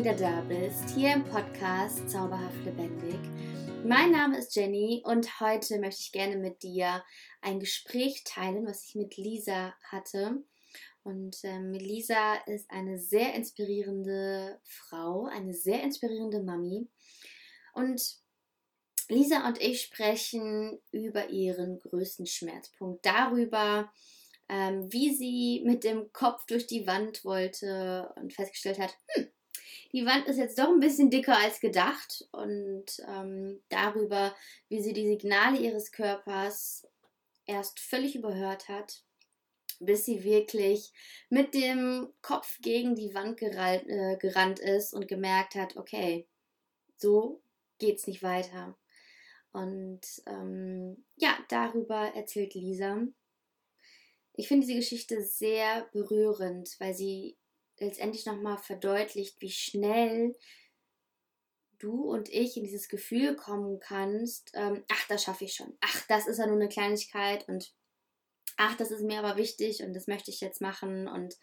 wieder da bist, hier im Podcast Zauberhaft Lebendig. Mein Name ist Jenny und heute möchte ich gerne mit dir ein Gespräch teilen, was ich mit Lisa hatte. Und ähm, Lisa ist eine sehr inspirierende Frau, eine sehr inspirierende Mami. Und Lisa und ich sprechen über ihren größten Schmerzpunkt, darüber, ähm, wie sie mit dem Kopf durch die Wand wollte und festgestellt hat, hm, die Wand ist jetzt doch ein bisschen dicker als gedacht und ähm, darüber, wie sie die Signale ihres Körpers erst völlig überhört hat, bis sie wirklich mit dem Kopf gegen die Wand gerannt, äh, gerannt ist und gemerkt hat, okay, so geht's nicht weiter. Und ähm, ja, darüber erzählt Lisa. Ich finde diese Geschichte sehr berührend, weil sie letztendlich nochmal verdeutlicht, wie schnell du und ich in dieses Gefühl kommen kannst, ähm, ach, das schaffe ich schon, ach, das ist ja nur eine Kleinigkeit und ach, das ist mir aber wichtig und das möchte ich jetzt machen. Und,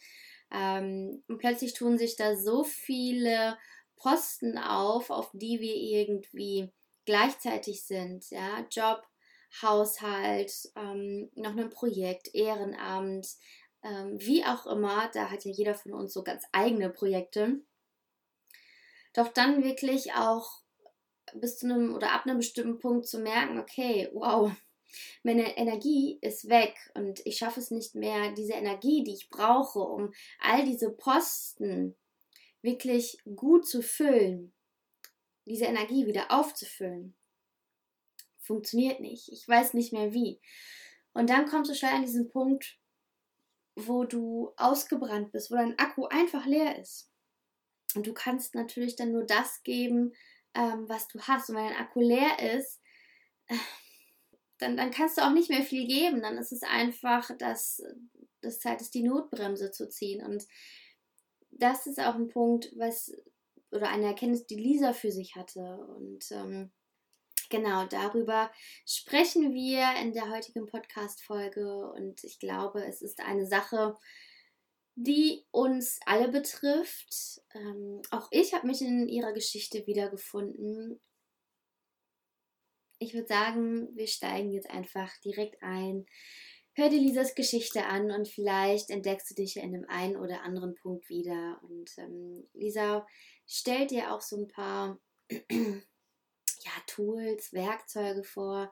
ähm, und plötzlich tun sich da so viele Posten auf, auf die wir irgendwie gleichzeitig sind, ja, Job, Haushalt, ähm, noch ein Projekt, Ehrenamt, ähm, wie auch immer, da hat ja jeder von uns so ganz eigene Projekte. Doch dann wirklich auch bis zu einem oder ab einem bestimmten Punkt zu merken, okay, wow, meine Energie ist weg und ich schaffe es nicht mehr, diese Energie, die ich brauche, um all diese Posten wirklich gut zu füllen, diese Energie wieder aufzufüllen. Funktioniert nicht. Ich weiß nicht mehr wie. Und dann kommst du schnell an diesen Punkt, wo du ausgebrannt bist, wo dein Akku einfach leer ist. Und du kannst natürlich dann nur das geben, ähm, was du hast. Und wenn dein Akku leer ist, äh, dann, dann kannst du auch nicht mehr viel geben. Dann ist es einfach, dass das Zeit ist, die Notbremse zu ziehen. Und das ist auch ein Punkt, was oder eine Erkenntnis, die Lisa für sich hatte. Und ähm, Genau, darüber sprechen wir in der heutigen Podcast-Folge und ich glaube, es ist eine Sache, die uns alle betrifft. Ähm, auch ich habe mich in ihrer Geschichte wiedergefunden. Ich würde sagen, wir steigen jetzt einfach direkt ein. Hör dir Lisas Geschichte an und vielleicht entdeckst du dich ja in dem einen oder anderen Punkt wieder. Und ähm, Lisa stellt dir auch so ein paar ja, Tools, Werkzeuge vor,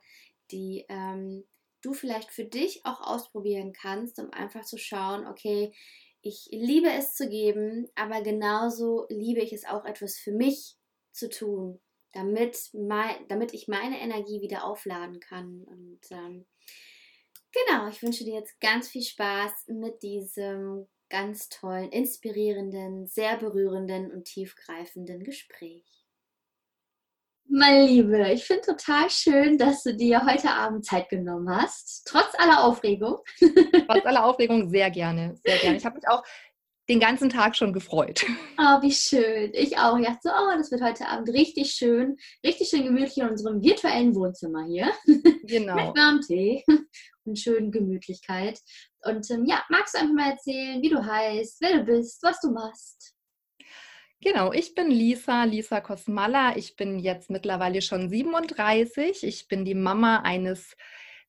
die ähm, du vielleicht für dich auch ausprobieren kannst, um einfach zu schauen, okay, ich liebe es zu geben, aber genauso liebe ich es auch etwas für mich zu tun, damit, mein, damit ich meine Energie wieder aufladen kann. Und ähm, genau, ich wünsche dir jetzt ganz viel Spaß mit diesem ganz tollen, inspirierenden, sehr berührenden und tiefgreifenden Gespräch. Meine Liebe, ich finde total schön, dass du dir heute Abend Zeit genommen hast, trotz aller Aufregung. Trotz aller Aufregung sehr gerne, sehr gerne. Ich habe mich auch den ganzen Tag schon gefreut. Oh, wie schön. Ich auch. Ich dachte so, oh, das wird heute Abend richtig schön, richtig schön gemütlich in unserem virtuellen Wohnzimmer hier. Genau. Mit warmem Tee und schönen Gemütlichkeit. Und ähm, ja, magst du einfach mal erzählen, wie du heißt, wer du bist, was du machst? Genau, ich bin Lisa, Lisa Kosmalla. Ich bin jetzt mittlerweile schon 37. Ich bin die Mama eines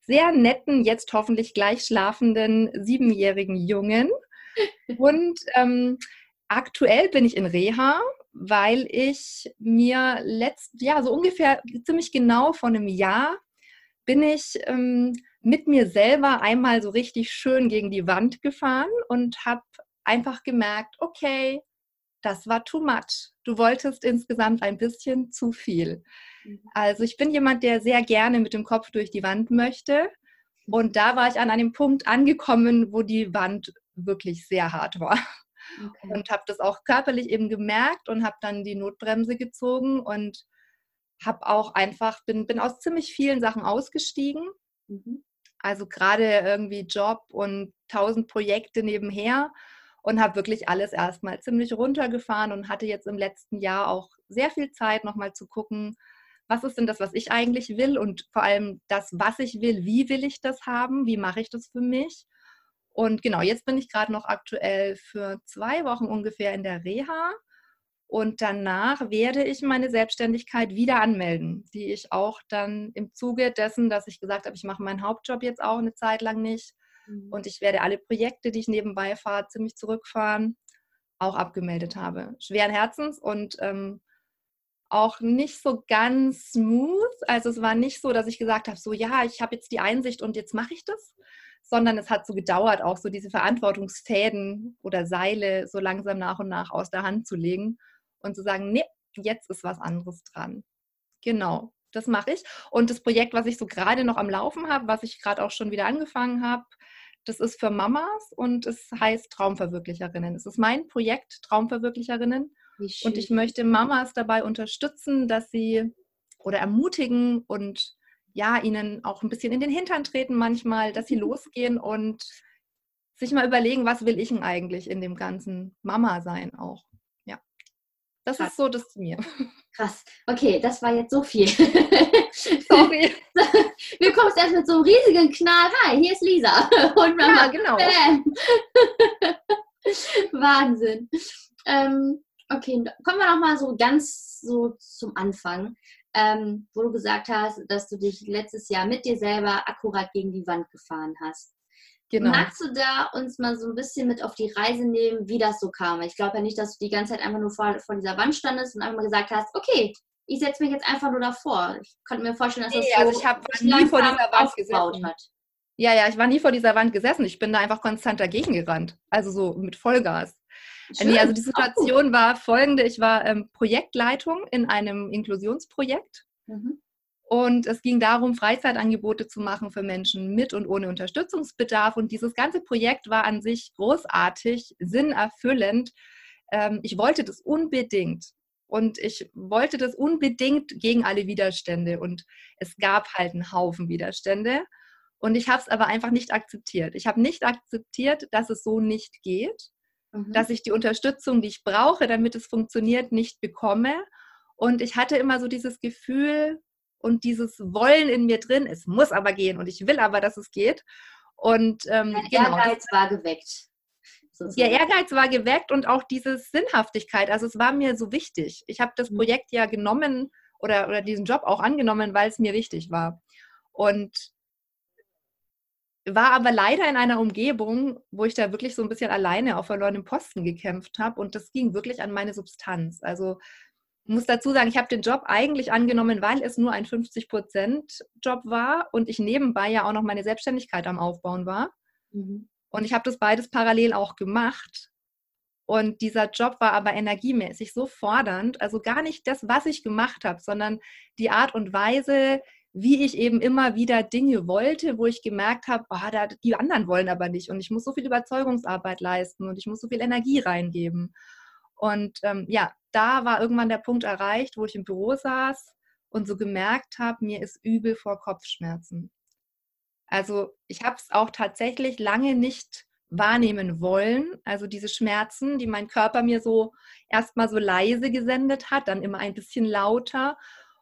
sehr netten, jetzt hoffentlich gleich schlafenden siebenjährigen Jungen. Und ähm, aktuell bin ich in Reha, weil ich mir letzt, ja, so ungefähr ziemlich genau vor einem Jahr bin ich ähm, mit mir selber einmal so richtig schön gegen die Wand gefahren und habe einfach gemerkt, okay, das war too much. Du wolltest insgesamt ein bisschen zu viel. Mhm. Also ich bin jemand, der sehr gerne mit dem Kopf durch die Wand möchte. Und da war ich an einem Punkt angekommen, wo die Wand wirklich sehr hart war. Okay. Und habe das auch körperlich eben gemerkt und habe dann die Notbremse gezogen und habe auch einfach, bin, bin aus ziemlich vielen Sachen ausgestiegen. Mhm. Also gerade irgendwie Job und tausend Projekte nebenher und habe wirklich alles erstmal ziemlich runtergefahren und hatte jetzt im letzten Jahr auch sehr viel Zeit, nochmal zu gucken, was ist denn das, was ich eigentlich will und vor allem das, was ich will, wie will ich das haben, wie mache ich das für mich. Und genau, jetzt bin ich gerade noch aktuell für zwei Wochen ungefähr in der Reha Und danach werde ich meine Selbstständigkeit wieder anmelden, die ich auch dann im Zuge dessen, dass ich gesagt habe, ich mache meinen Hauptjob jetzt auch eine Zeit lang nicht mhm. und ich werde alle Projekte, die ich nebenbei fahre, ziemlich zurückfahren, auch abgemeldet habe. Schweren Herzens und ähm, auch nicht so ganz smooth. Also es war nicht so, dass ich gesagt habe, so ja, ich habe jetzt die Einsicht und jetzt mache ich das, sondern es hat so gedauert, auch so diese Verantwortungsfäden oder Seile so langsam nach und nach aus der Hand zu legen und zu sagen, nee, jetzt ist was anderes dran. Genau, das mache ich. Und das Projekt, was ich so gerade noch am Laufen habe, was ich gerade auch schon wieder angefangen habe, das ist für Mamas und es heißt Traumverwirklicherinnen. Es ist mein Projekt Traumverwirklicherinnen. Und ich möchte Mamas dabei unterstützen, dass sie oder ermutigen und ja, ihnen auch ein bisschen in den Hintern treten manchmal, dass sie losgehen und sich mal überlegen, was will ich denn eigentlich in dem ganzen Mama sein auch. Das Krass. ist so das zu mir. Krass. Okay, das war jetzt so viel. Sorry. Wir kommen erst mit so einem riesigen Knall. Hi, hier ist Lisa. Und Mama. Ja, genau. Wahnsinn. Ähm, okay, kommen wir noch mal so ganz so zum Anfang, ähm, wo du gesagt hast, dass du dich letztes Jahr mit dir selber akkurat gegen die Wand gefahren hast. Genau. Magst du da uns mal so ein bisschen mit auf die Reise nehmen, wie das so kam? Ich glaube ja nicht, dass du die ganze Zeit einfach nur vor, vor dieser Wand standest und einfach mal gesagt hast, okay, ich setze mich jetzt einfach nur davor. Ich konnte mir vorstellen, dass das nee, so also ich habe nie vor dieser Wand gesessen. hat. Ja, ja, ich war nie vor dieser Wand gesessen. Ich bin da einfach konstant dagegen gerannt. Also so mit Vollgas. Schön. Nee, also die Situation war folgende. Ich war ähm, Projektleitung in einem Inklusionsprojekt. Mhm. Und es ging darum, Freizeitangebote zu machen für Menschen mit und ohne Unterstützungsbedarf. Und dieses ganze Projekt war an sich großartig, sinnerfüllend. Ähm, ich wollte das unbedingt. Und ich wollte das unbedingt gegen alle Widerstände. Und es gab halt einen Haufen Widerstände. Und ich habe es aber einfach nicht akzeptiert. Ich habe nicht akzeptiert, dass es so nicht geht mhm. dass ich die Unterstützung, die ich brauche, damit es funktioniert, nicht bekomme. Und ich hatte immer so dieses Gefühl und dieses Wollen in mir drin, es muss aber gehen und ich will aber, dass es geht. Und ähm, Dein genau, Ehrgeiz war geweckt. Der Ehrgeiz war geweckt und auch diese Sinnhaftigkeit. Also es war mir so wichtig. Ich habe das mhm. Projekt ja genommen oder, oder diesen Job auch angenommen, weil es mir wichtig war. Und war aber leider in einer Umgebung, wo ich da wirklich so ein bisschen alleine auf verlorenem Posten gekämpft habe und das ging wirklich an meine Substanz. Also muss dazu sagen, ich habe den Job eigentlich angenommen, weil es nur ein 50-Prozent-Job war und ich nebenbei ja auch noch meine Selbstständigkeit am Aufbauen war. Mhm. Und ich habe das beides parallel auch gemacht. Und dieser Job war aber energiemäßig so fordernd, also gar nicht das, was ich gemacht habe, sondern die Art und Weise, wie ich eben immer wieder Dinge wollte, wo ich gemerkt habe, oh, da, die anderen wollen aber nicht und ich muss so viel Überzeugungsarbeit leisten und ich muss so viel Energie reingeben. Und ähm, ja, da war irgendwann der Punkt erreicht, wo ich im Büro saß und so gemerkt habe, mir ist übel vor Kopfschmerzen. Also ich habe es auch tatsächlich lange nicht wahrnehmen wollen. Also diese Schmerzen, die mein Körper mir so erstmal so leise gesendet hat, dann immer ein bisschen lauter.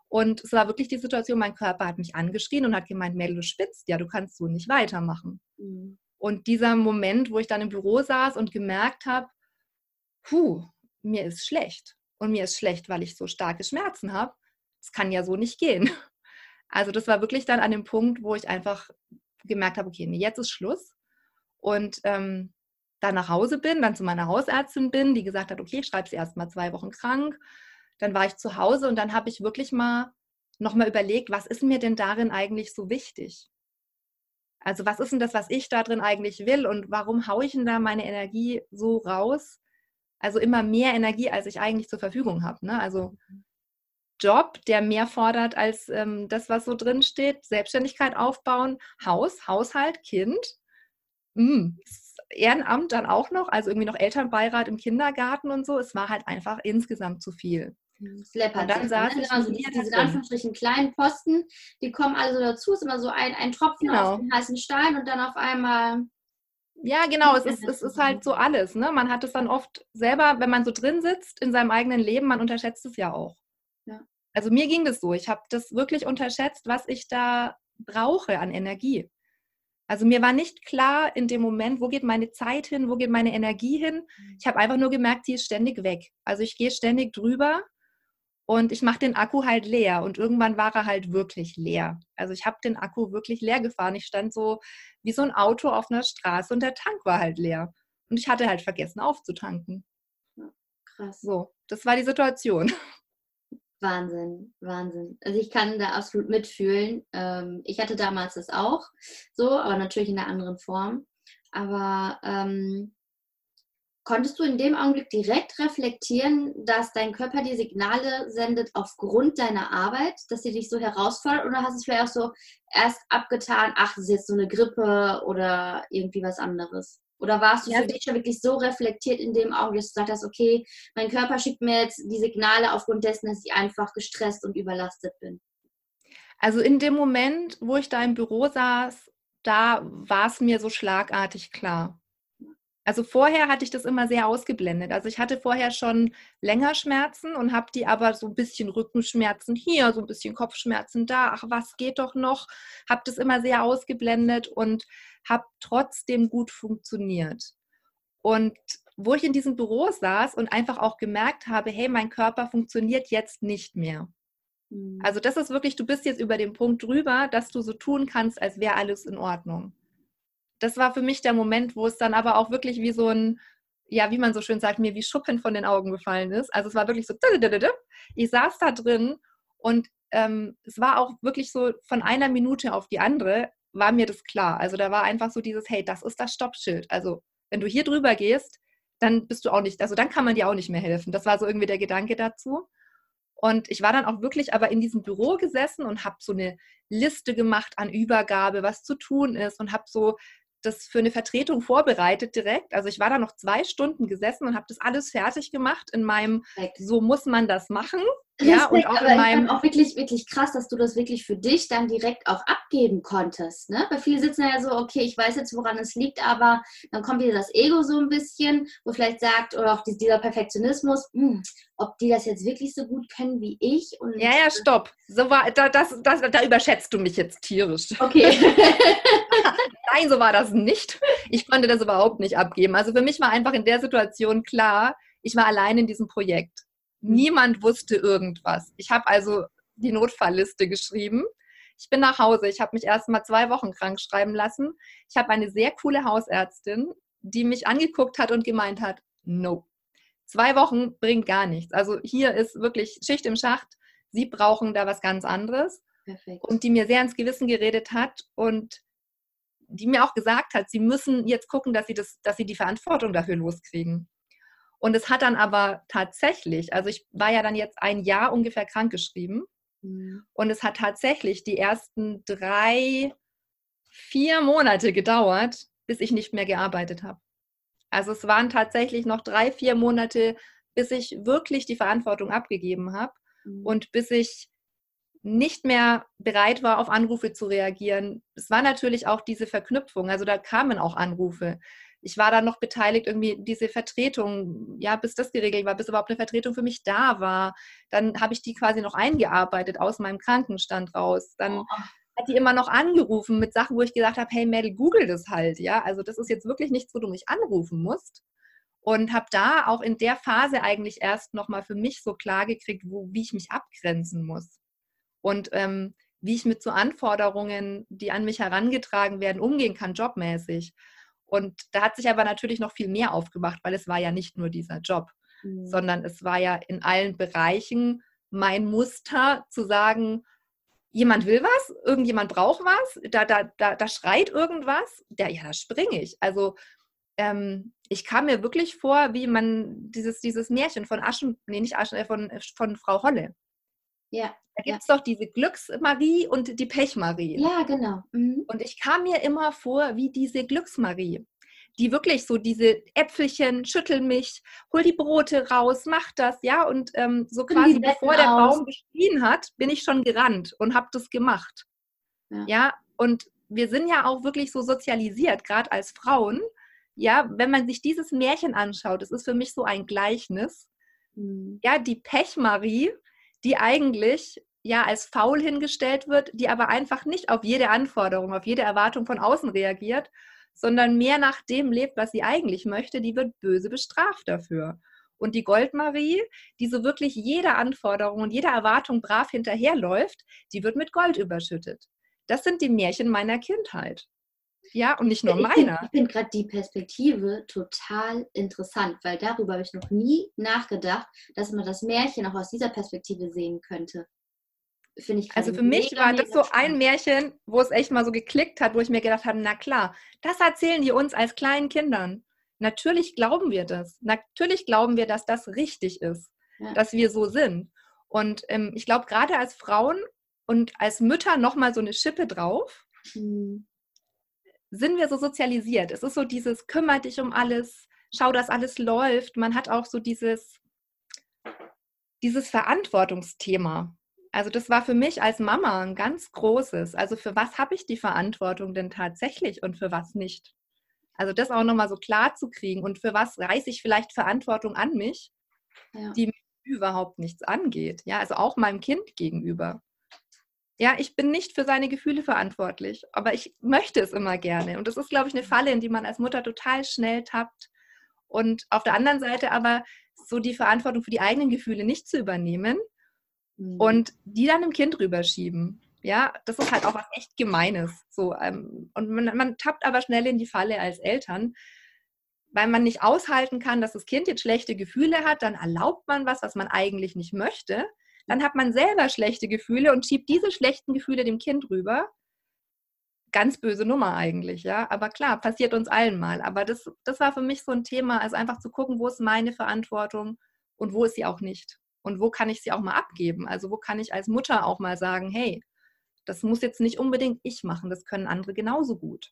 Und es war wirklich die Situation, mein Körper hat mich angeschrien und hat gemeint, Mädel, du spitzt, ja, du kannst so nicht weitermachen. Mhm. Und dieser Moment, wo ich dann im Büro saß und gemerkt habe, puh, mir ist schlecht. Und mir ist schlecht, weil ich so starke Schmerzen habe. Das kann ja so nicht gehen. Also das war wirklich dann an dem Punkt, wo ich einfach gemerkt habe, okay, jetzt ist Schluss. Und ähm, dann nach Hause bin, dann zu meiner Hausärztin bin, die gesagt hat, okay, ich schreibe sie erst mal zwei Wochen krank dann war ich zu Hause und dann habe ich wirklich mal nochmal überlegt, was ist mir denn darin eigentlich so wichtig? Also was ist denn das, was ich da drin eigentlich will und warum haue ich denn da meine Energie so raus? Also immer mehr Energie, als ich eigentlich zur Verfügung habe. Ne? Also Job, der mehr fordert als ähm, das, was so drin steht, Selbstständigkeit aufbauen, Haus, Haushalt, Kind, mm, Ehrenamt dann auch noch, also irgendwie noch Elternbeirat im Kindergarten und so. Es war halt einfach insgesamt zu viel. Es läppert und dann saß ich also diese, diese Anführungsstrichen kleinen Posten, die kommen also dazu, ist immer so ein, ein Tropfen genau. auf den heißen Stein und dann auf einmal. Ja, genau, es ist, es ist halt so alles. Ne? Man hat es dann oft selber, wenn man so drin sitzt in seinem eigenen Leben, man unterschätzt es ja auch. Ja. Also mir ging das so. Ich habe das wirklich unterschätzt, was ich da brauche an Energie. Also mir war nicht klar in dem Moment, wo geht meine Zeit hin, wo geht meine Energie hin. Mhm. Ich habe einfach nur gemerkt, die ist ständig weg. Also ich gehe ständig drüber und ich mache den Akku halt leer und irgendwann war er halt wirklich leer. Also ich habe den Akku wirklich leer gefahren. Ich stand so wie so ein Auto auf einer Straße und der Tank war halt leer. Und ich hatte halt vergessen aufzutanken. krass. So, das war die Situation. Wahnsinn, Wahnsinn. Also ich kann da absolut mitfühlen. Ähm, ich hatte damals das auch so, aber natürlich in einer anderen Form. Aber ähm, Konntest du in dem Augenblick direkt reflektieren, dass dein Körper dir Signale sendet aufgrund deiner Arbeit, dass sie dich so herausfordert? Oder hast du es vielleicht auch so erst abgetan, ach, das ist jetzt so eine Grippe oder irgendwie was anderes? Oder warst du ja. für dich schon wirklich so reflektiert in dem Augenblick, dass du gesagt hast, okay, mein Körper schickt mir jetzt die Signale aufgrund dessen, dass ich einfach gestresst und überlastet bin? Also in dem Moment, wo ich da im Büro saß, da war es mir so schlagartig klar. Also vorher hatte ich das immer sehr ausgeblendet. Also ich hatte vorher schon länger Schmerzen und habe die aber so ein bisschen Rückenschmerzen hier, so ein bisschen Kopfschmerzen da. Ach, was geht doch noch? Habe das immer sehr ausgeblendet und habe trotzdem gut funktioniert. Und wo ich in diesem Büro saß und einfach auch gemerkt habe, hey, mein Körper funktioniert jetzt nicht mehr. Mhm. Also das ist wirklich, du bist jetzt über den Punkt drüber, dass du so tun kannst, als wäre alles in Ordnung das war für mich der Moment, wo es dann aber auch wirklich wie so ein, ja, wie man so schön sagt, mir wie Schuppen von den Augen gefallen ist. Also es war wirklich so, ich saß da drin und ähm, es war auch wirklich so von einer Minute auf die andere war mir das klar. Also da war einfach so dieses, hey, das ist das Stoppschild. Also wenn du hier drüber gehst, dann bist du auch nicht, also dann kann man dir auch nicht mehr helfen. Das war so irgendwie der Gedanke dazu. Und ich war dann auch wirklich aber in diesem Büro gesessen und habe so eine Liste gemacht an Übergabe, was zu tun ist und habe so das für eine Vertretung vorbereitet direkt. Also ich war da noch zwei Stunden gesessen und habe das alles fertig gemacht in meinem, so muss man das machen. Respekt, ja, und auch aber in meinem. auch wirklich, wirklich krass, dass du das wirklich für dich dann direkt auch abgeben konntest. Ne? Weil viele sitzen ja so, okay, ich weiß jetzt, woran es liegt, aber dann kommt wieder das Ego so ein bisschen, wo vielleicht sagt, oder auch dieser Perfektionismus, hm, ob die das jetzt wirklich so gut können wie ich. Und ja, ja, stopp. So war, da, das, das, da überschätzt du mich jetzt tierisch. Okay. Nein, so war das nicht. Ich konnte das überhaupt nicht abgeben. Also für mich war einfach in der Situation klar, ich war allein in diesem Projekt. Niemand wusste irgendwas. Ich habe also die Notfallliste geschrieben. Ich bin nach Hause. Ich habe mich erst mal zwei Wochen krank schreiben lassen. Ich habe eine sehr coole Hausärztin, die mich angeguckt hat und gemeint hat, no. Zwei Wochen bringt gar nichts. Also hier ist wirklich Schicht im Schacht. Sie brauchen da was ganz anderes. Perfekt. Und die mir sehr ins Gewissen geredet hat und die mir auch gesagt hat, sie müssen jetzt gucken, dass sie, das, dass sie die Verantwortung dafür loskriegen. Und es hat dann aber tatsächlich, also ich war ja dann jetzt ein Jahr ungefähr krankgeschrieben mhm. und es hat tatsächlich die ersten drei, vier Monate gedauert, bis ich nicht mehr gearbeitet habe. Also es waren tatsächlich noch drei, vier Monate, bis ich wirklich die Verantwortung abgegeben habe mhm. und bis ich nicht mehr bereit war, auf Anrufe zu reagieren. Es war natürlich auch diese Verknüpfung, also da kamen auch Anrufe ich war da noch beteiligt, irgendwie diese Vertretung, ja, bis das geregelt war, bis überhaupt eine Vertretung für mich da war. Dann habe ich die quasi noch eingearbeitet aus meinem Krankenstand raus. Dann oh. hat die immer noch angerufen mit Sachen, wo ich gesagt habe, hey Mädel, google das halt, ja. Also das ist jetzt wirklich nichts, wo du mich anrufen musst. Und habe da auch in der Phase eigentlich erst nochmal für mich so klar gekriegt, wo, wie ich mich abgrenzen muss. Und ähm, wie ich mit so Anforderungen, die an mich herangetragen werden, umgehen kann, jobmäßig. Und da hat sich aber natürlich noch viel mehr aufgemacht, weil es war ja nicht nur dieser Job, mhm. sondern es war ja in allen Bereichen mein Muster zu sagen, jemand will was, irgendjemand braucht was, da, da, da, da schreit irgendwas, da, ja, da springe ich. Also ähm, ich kam mir wirklich vor, wie man dieses, dieses Märchen von Aschen, nee, nicht Aschen, äh, von, von Frau Holle. Ja. Da gibt es ja. doch diese Glücksmarie und die Pechmarie. Ja, genau. Mhm. Und ich kam mir immer vor wie diese Glücksmarie, die wirklich so diese Äpfelchen, schüttel mich, hol die Brote raus, mach das, ja. Und ähm, so quasi bevor der aus. Baum geschrien hat, bin ich schon gerannt und habe das gemacht. Ja. ja, und wir sind ja auch wirklich so sozialisiert, gerade als Frauen. Ja, wenn man sich dieses Märchen anschaut, das ist für mich so ein Gleichnis. Mhm. Ja, die Pechmarie die eigentlich ja als faul hingestellt wird, die aber einfach nicht auf jede Anforderung, auf jede Erwartung von außen reagiert, sondern mehr nach dem lebt, was sie eigentlich möchte, die wird böse bestraft dafür. Und die Goldmarie, die so wirklich jeder Anforderung und jeder Erwartung brav hinterherläuft, die wird mit Gold überschüttet. Das sind die Märchen meiner Kindheit. Ja, und nicht nur meiner. Ich finde gerade die Perspektive total interessant, weil darüber habe ich noch nie nachgedacht, dass man das Märchen auch aus dieser Perspektive sehen könnte. Finde ich Also für mich war das so ein Märchen, wo es echt mal so geklickt hat, wo ich mir gedacht habe, na klar, das erzählen die uns als kleinen Kindern. Natürlich glauben wir das. Natürlich glauben wir, dass das richtig ist, ja. dass wir so sind. Und ähm, ich glaube, gerade als Frauen und als Mütter nochmal so eine Schippe drauf, mhm. Sind wir so sozialisiert. Es ist so dieses, kümmere dich um alles, schau, dass alles läuft. Man hat auch so dieses, dieses Verantwortungsthema. Also das war für mich als Mama ein ganz großes. Also für was habe ich die Verantwortung denn tatsächlich und für was nicht? Also das auch nochmal so klar zu kriegen und für was reiße ich vielleicht Verantwortung an mich, ja. die mir überhaupt nichts angeht. Ja, also auch meinem Kind gegenüber. Ja, ich bin nicht für seine Gefühle verantwortlich, aber ich möchte es immer gerne. Und das ist, glaube ich, eine Falle, in die man als Mutter total schnell tappt. Und auf der anderen Seite aber so die Verantwortung für die eigenen Gefühle nicht zu übernehmen mhm. und die dann dem Kind rüberschieben. Ja, das ist halt auch was echt Gemeines. So, ähm, und man, man tappt aber schnell in die Falle als Eltern, weil man nicht aushalten kann, dass das Kind jetzt schlechte Gefühle hat, dann erlaubt man was, was man eigentlich nicht möchte. Dann hat man selber schlechte Gefühle und schiebt diese schlechten Gefühle dem Kind rüber. Ganz böse Nummer eigentlich, ja. Aber klar, passiert uns allen mal. Aber das, das war für mich so ein Thema, also einfach zu gucken, wo ist meine Verantwortung und wo ist sie auch nicht. Und wo kann ich sie auch mal abgeben? Also wo kann ich als Mutter auch mal sagen, hey, das muss jetzt nicht unbedingt ich machen, das können andere genauso gut.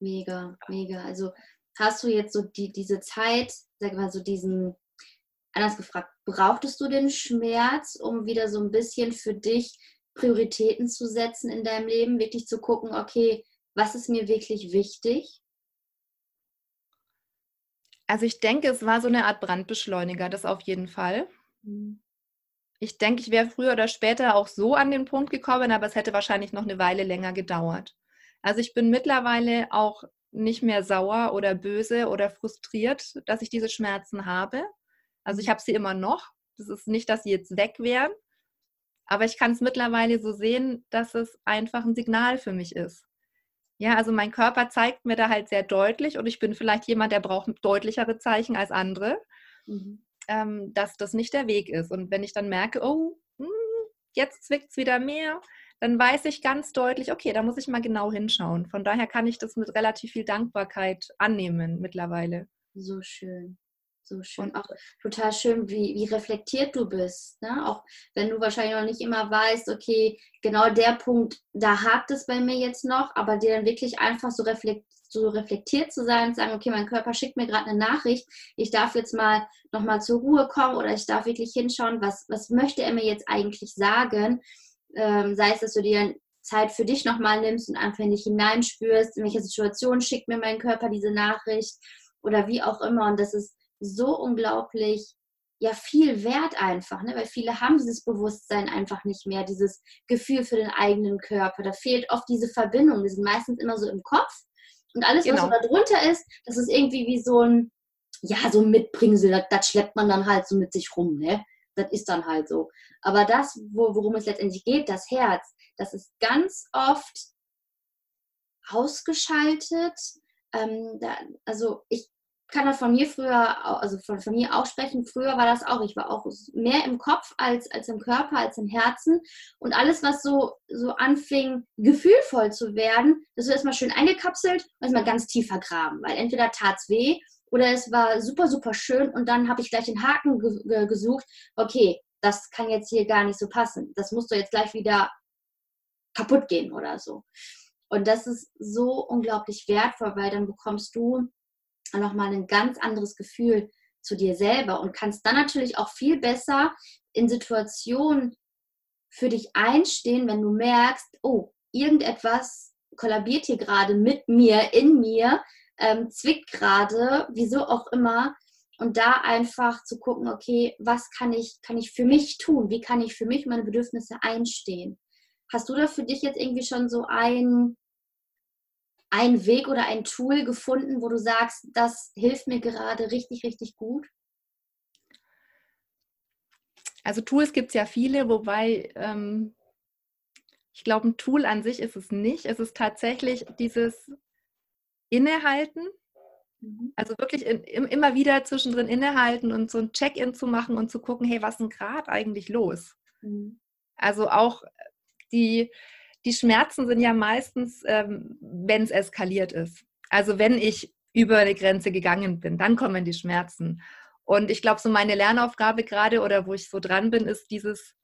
Mega, mega. Also hast du jetzt so die, diese Zeit, sag mal so diesen, anders gefragt, brauchtest du den Schmerz, um wieder so ein bisschen für dich Prioritäten zu setzen in deinem Leben, wirklich zu gucken, okay, was ist mir wirklich wichtig? Also ich denke, es war so eine Art Brandbeschleuniger, das auf jeden Fall. Mhm ich denke, ich wäre früher oder später auch so an den Punkt gekommen, aber es hätte wahrscheinlich noch eine Weile länger gedauert. Also ich bin mittlerweile auch nicht mehr sauer oder böse oder frustriert, dass ich diese Schmerzen habe. Also ich habe sie immer noch. Das ist nicht, dass sie jetzt weg wären, aber ich kann es mittlerweile so sehen, dass es einfach ein Signal für mich ist. Ja, also mein Körper zeigt mir da halt sehr deutlich und ich bin vielleicht jemand, der braucht deutlichere Zeichen als andere. Mhm ähm, dass das nicht der Weg ist. Und wenn ich dann merke, oh, hm, jetzt zwickt es wieder mehr, dann weiß ich ganz deutlich, okay, da muss ich mal genau hinschauen. Von daher kann ich das mit relativ viel Dankbarkeit annehmen mittlerweile. So schön. So schön. Und auch total schön, wie, wie reflektiert du bist. Ne? Auch wenn du wahrscheinlich noch nicht immer weißt, okay, genau der Punkt, da hakt es bei mir jetzt noch, aber dir dann wirklich einfach so reflekt, so reflektiert zu sein und sagen, okay, mein Körper schickt mir gerade eine Nachricht, ich darf jetzt mal nochmal zur Ruhe kommen oder ich darf wirklich hinschauen, was, was möchte er mir jetzt eigentlich sagen. Ähm, sei es, dass du dir Zeit für dich nochmal nimmst und einfach in dich hineinspürst, in welcher Situation schickt mir mein Körper diese Nachricht oder wie auch immer. Und das ist so unglaublich ja viel wert einfach, ne? weil viele haben dieses Bewusstsein einfach nicht mehr, dieses Gefühl für den eigenen Körper. Da fehlt oft diese Verbindung. Die sind meistens immer so im Kopf und alles, genau. was so da drunter ist, das ist irgendwie wie so ein, ja, so ein Mitbringsel, das, das schleppt man dann halt so mit sich rum, ne? Das ist dann halt so. Aber das, wo, worum es letztendlich geht, das Herz, das ist ganz oft ausgeschaltet. Ähm, da, also ich kann das von mir früher, also von, von mir auch sprechen. Früher war das auch. Ich war auch mehr im Kopf als, als im Körper, als im Herzen. Und alles, was so, so anfing, gefühlvoll zu werden, das wird erstmal schön eingekapselt und erstmal ganz tief vergraben. Weil entweder tat es weh oder es war super, super schön und dann habe ich gleich den Haken ge gesucht. Okay, das kann jetzt hier gar nicht so passen. Das musst du jetzt gleich wieder kaputt gehen oder so. Und das ist so unglaublich wertvoll, weil dann bekommst du nochmal ein ganz anderes Gefühl zu dir selber und kannst dann natürlich auch viel besser in Situationen für dich einstehen, wenn du merkst, oh, irgendetwas kollabiert hier gerade mit mir, in mir, ähm, zwickt gerade, wieso auch immer. und da einfach zu gucken, okay, was kann ich, kann ich für mich tun? Wie kann ich für mich meine Bedürfnisse einstehen? Hast du da für dich jetzt irgendwie schon so ein, ein Weg oder ein Tool gefunden, wo du sagst, das hilft mir gerade richtig, richtig gut? Also Tools gibt es ja viele, wobei ähm, ich glaube, ein Tool an sich ist es nicht. Es ist tatsächlich dieses Innehalten. Mhm. Also wirklich in, immer wieder zwischendrin innehalten und so ein Check-in zu machen und zu gucken, hey, was ist denn gerade eigentlich los? Mhm. Also auch die, die Schmerzen sind ja meistens, ähm, wenn es eskaliert ist. Also wenn ich über eine Grenze gegangen bin, dann kommen die Schmerzen. Und ich glaube, so meine Lernaufgabe gerade oder wo ich so dran bin, ist dieses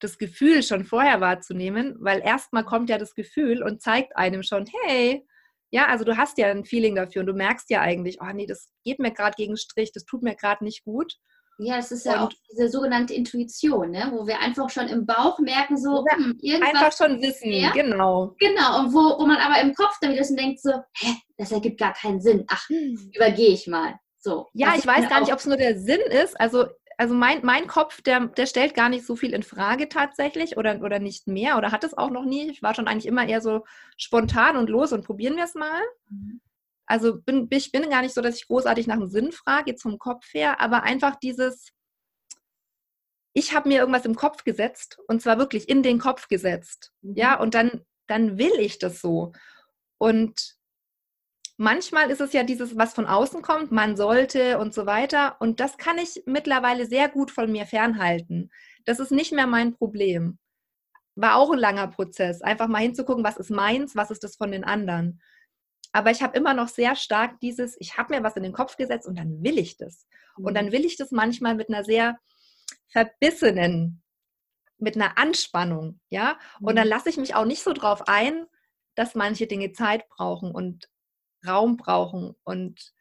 das Gefühl schon vorher wahrzunehmen, weil erstmal kommt ja das Gefühl und zeigt einem schon, hey, ja, also du hast ja ein Feeling dafür und du merkst ja eigentlich, oh nee, das geht mir gerade gegen Strich, das tut mir gerade nicht gut. Ja, es ist ja und auch diese sogenannte Intuition, ne? wo wir einfach schon im Bauch merken, so hm, irgendwas. Einfach schon wissen, mehr. genau. Genau, und wo, wo man aber im Kopf dann wieder so denkt, so, hä, das ergibt gar keinen Sinn. Ach, hm. übergehe ich mal. So. Ja, ich weiß gar nicht, ob es nur der Sinn ist. Also also mein, mein Kopf, der, der stellt gar nicht so viel in Frage tatsächlich oder, oder nicht mehr oder hat es auch noch nie. Ich war schon eigentlich immer eher so spontan und los und probieren wir es mal. Mhm. Also bin, ich bin gar nicht so, dass ich großartig nach dem Sinn frage, jetzt vom Kopf her, aber einfach dieses, ich habe mir irgendwas im Kopf gesetzt und zwar wirklich in den Kopf gesetzt. Mhm. Ja, und dann, dann will ich das so. Und manchmal ist es ja dieses, was von außen kommt, man sollte und so weiter. Und das kann ich mittlerweile sehr gut von mir fernhalten. Das ist nicht mehr mein Problem. War auch ein langer Prozess, einfach mal hinzugucken, was ist meins, was ist das von den anderen. Aber ich habe immer noch sehr stark dieses, ich habe mir was in den Kopf gesetzt und dann will ich das. Und dann mhm. will ich das manchmal mit einer sehr verbissenen, mit einer Anspannung, ja. Und dann mhm. lasse ich mich auch nicht so drauf ein, dass manche Dinge Zeit brauchen und Raum brauchen und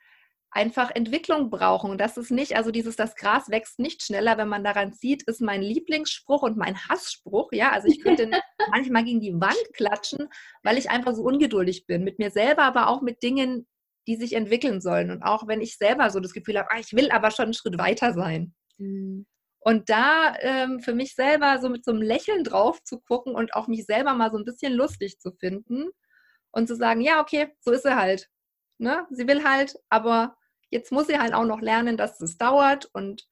einfach Entwicklung brauchen. Und das ist nicht, also dieses, das Gras wächst nicht schneller, wenn man daran sieht, ist mein Lieblingsspruch und mein Hassspruch. Ja, also ich könnte manchmal gegen die Wand klatschen, weil ich einfach so ungeduldig bin. Mit mir selber, aber auch mit Dingen, die sich entwickeln sollen. Und auch wenn ich selber so das Gefühl habe, ah, ich will aber schon einen Schritt weiter sein. Mhm. Und da ähm, für mich selber so mit so einem Lächeln drauf zu gucken und auch mich selber mal so ein bisschen lustig zu finden und zu sagen, ja, okay, so ist sie halt. Ne? Sie will halt, aber jetzt muss sie halt auch noch lernen, dass es dauert und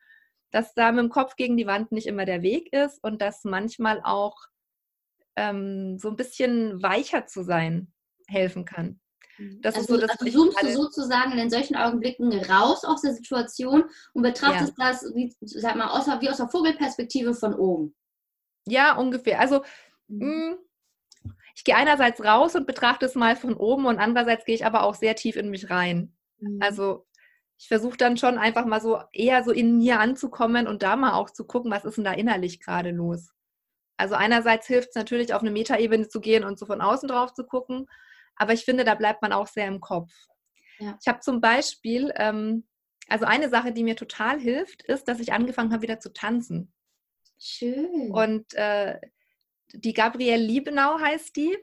dass da mit dem Kopf gegen die Wand nicht immer der Weg ist und dass manchmal auch ähm, so ein bisschen weicher zu sein helfen kann. Mhm. Das also, ist so, also zoomst du sozusagen in solchen Augenblicken raus aus der Situation und betrachtest ja. das, wie, sag mal, aus, wie aus der Vogelperspektive von oben. Ja, ungefähr. Also mh, mm, ich gehe einerseits raus und betrachte es mal von oben und andererseits gehe ich aber auch sehr tief in mich rein. Mhm. Also ich versuche dann schon einfach mal so eher so in mir anzukommen und da mal auch zu gucken, was ist denn da innerlich gerade los. Also einerseits hilft es natürlich, auf eine Metaebene zu gehen und so von außen drauf zu gucken, aber ich finde, da bleibt man auch sehr im Kopf. Ja. Ich habe zum Beispiel, ähm, also eine Sache, die mir total hilft, ist, dass ich angefangen habe, wieder zu tanzen. Schön. Und äh, die Gabrielle Liebenau heißt die.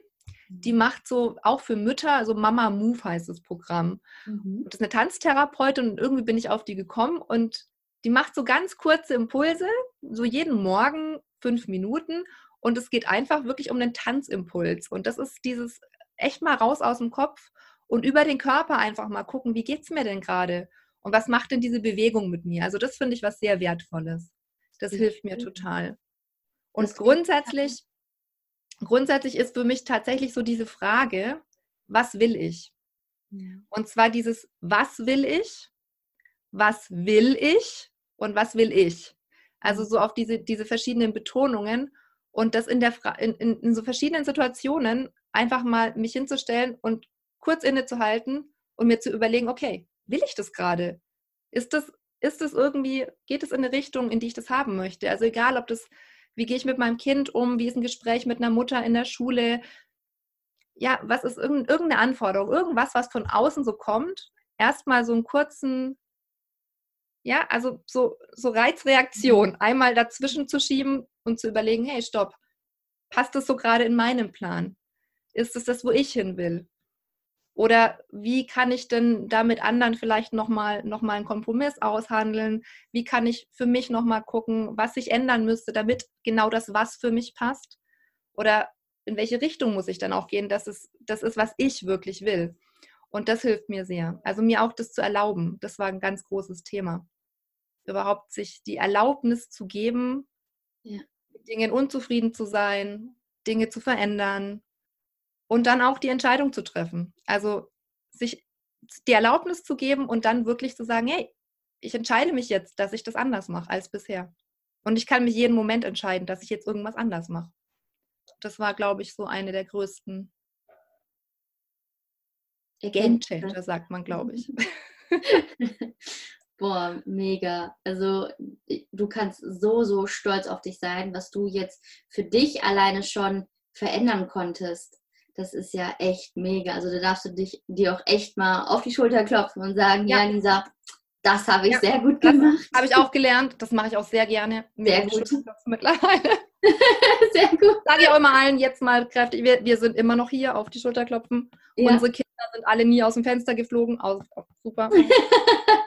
Die mhm. macht so auch für Mütter, also Mama Move heißt das Programm. Mhm. Das ist eine Tanztherapeutin und irgendwie bin ich auf die gekommen und die macht so ganz kurze Impulse, so jeden Morgen fünf Minuten und es geht einfach wirklich um den Tanzimpuls. Und das ist dieses echt mal raus aus dem Kopf und über den Körper einfach mal gucken, wie geht es mir denn gerade? Und was macht denn diese Bewegung mit mir? Also das finde ich was sehr Wertvolles. Das hilft mir total. Und grundsätzlich grundsätzlich ist für mich tatsächlich so diese Frage, was will ich? Und zwar dieses, was will ich? Was will ich? Und was will ich? Also so auf diese, diese verschiedenen Betonungen und das in, der, in, in, in so verschiedenen Situationen einfach mal mich hinzustellen und kurz innezuhalten und mir zu überlegen, okay, will ich das gerade? Ist das, ist das irgendwie, geht es in eine Richtung, in die ich das haben möchte? Also egal, ob das wie gehe ich mit meinem Kind um? Wie ist ein Gespräch mit einer Mutter in der Schule? Ja, was ist irgendeine Anforderung? Irgendwas, was von außen so kommt? Erstmal so einen kurzen, ja, also so, so Reizreaktion mhm. einmal dazwischen zu schieben und zu überlegen, hey, stopp, passt das so gerade in meinem Plan? Ist es das, wo ich hin will? Oder wie kann ich denn da mit anderen vielleicht nochmal noch mal einen Kompromiss aushandeln? Wie kann ich für mich nochmal gucken, was sich ändern müsste, damit genau das Was für mich passt? Oder in welche Richtung muss ich dann auch gehen, dass es das ist, was ich wirklich will? Und das hilft mir sehr. Also mir auch das zu erlauben, das war ein ganz großes Thema. Überhaupt sich die Erlaubnis zu geben, ja. mit Dingen unzufrieden zu sein, Dinge zu verändern, und dann auch die Entscheidung zu treffen. Also sich die Erlaubnis zu geben und dann wirklich zu sagen, hey, ich entscheide mich jetzt, dass ich das anders mache als bisher. Und ich kann mich jeden Moment entscheiden, dass ich jetzt irgendwas anders mache. Das war, glaube ich, so eine der größten Game Changer, sagt man, glaube ich. Boah, mega. Also du kannst so, so stolz auf dich sein, was du jetzt für dich alleine schon verändern konntest. Das ist ja echt mega. Also da darfst du dich dir auch echt mal auf die Schulter klopfen und sagen, ja, ja Lisa, das habe ich ja, sehr gut gemacht. Habe ich auch gelernt. Das mache ich auch sehr gerne. Sehr gut. Mittlerweile. sehr gut. Sage ich auch immer allen jetzt mal kräftig. Wir, wir sind immer noch hier auf die Schulter klopfen. Ja. Unsere Kinder sind alle nie aus dem Fenster geflogen. Aus, super.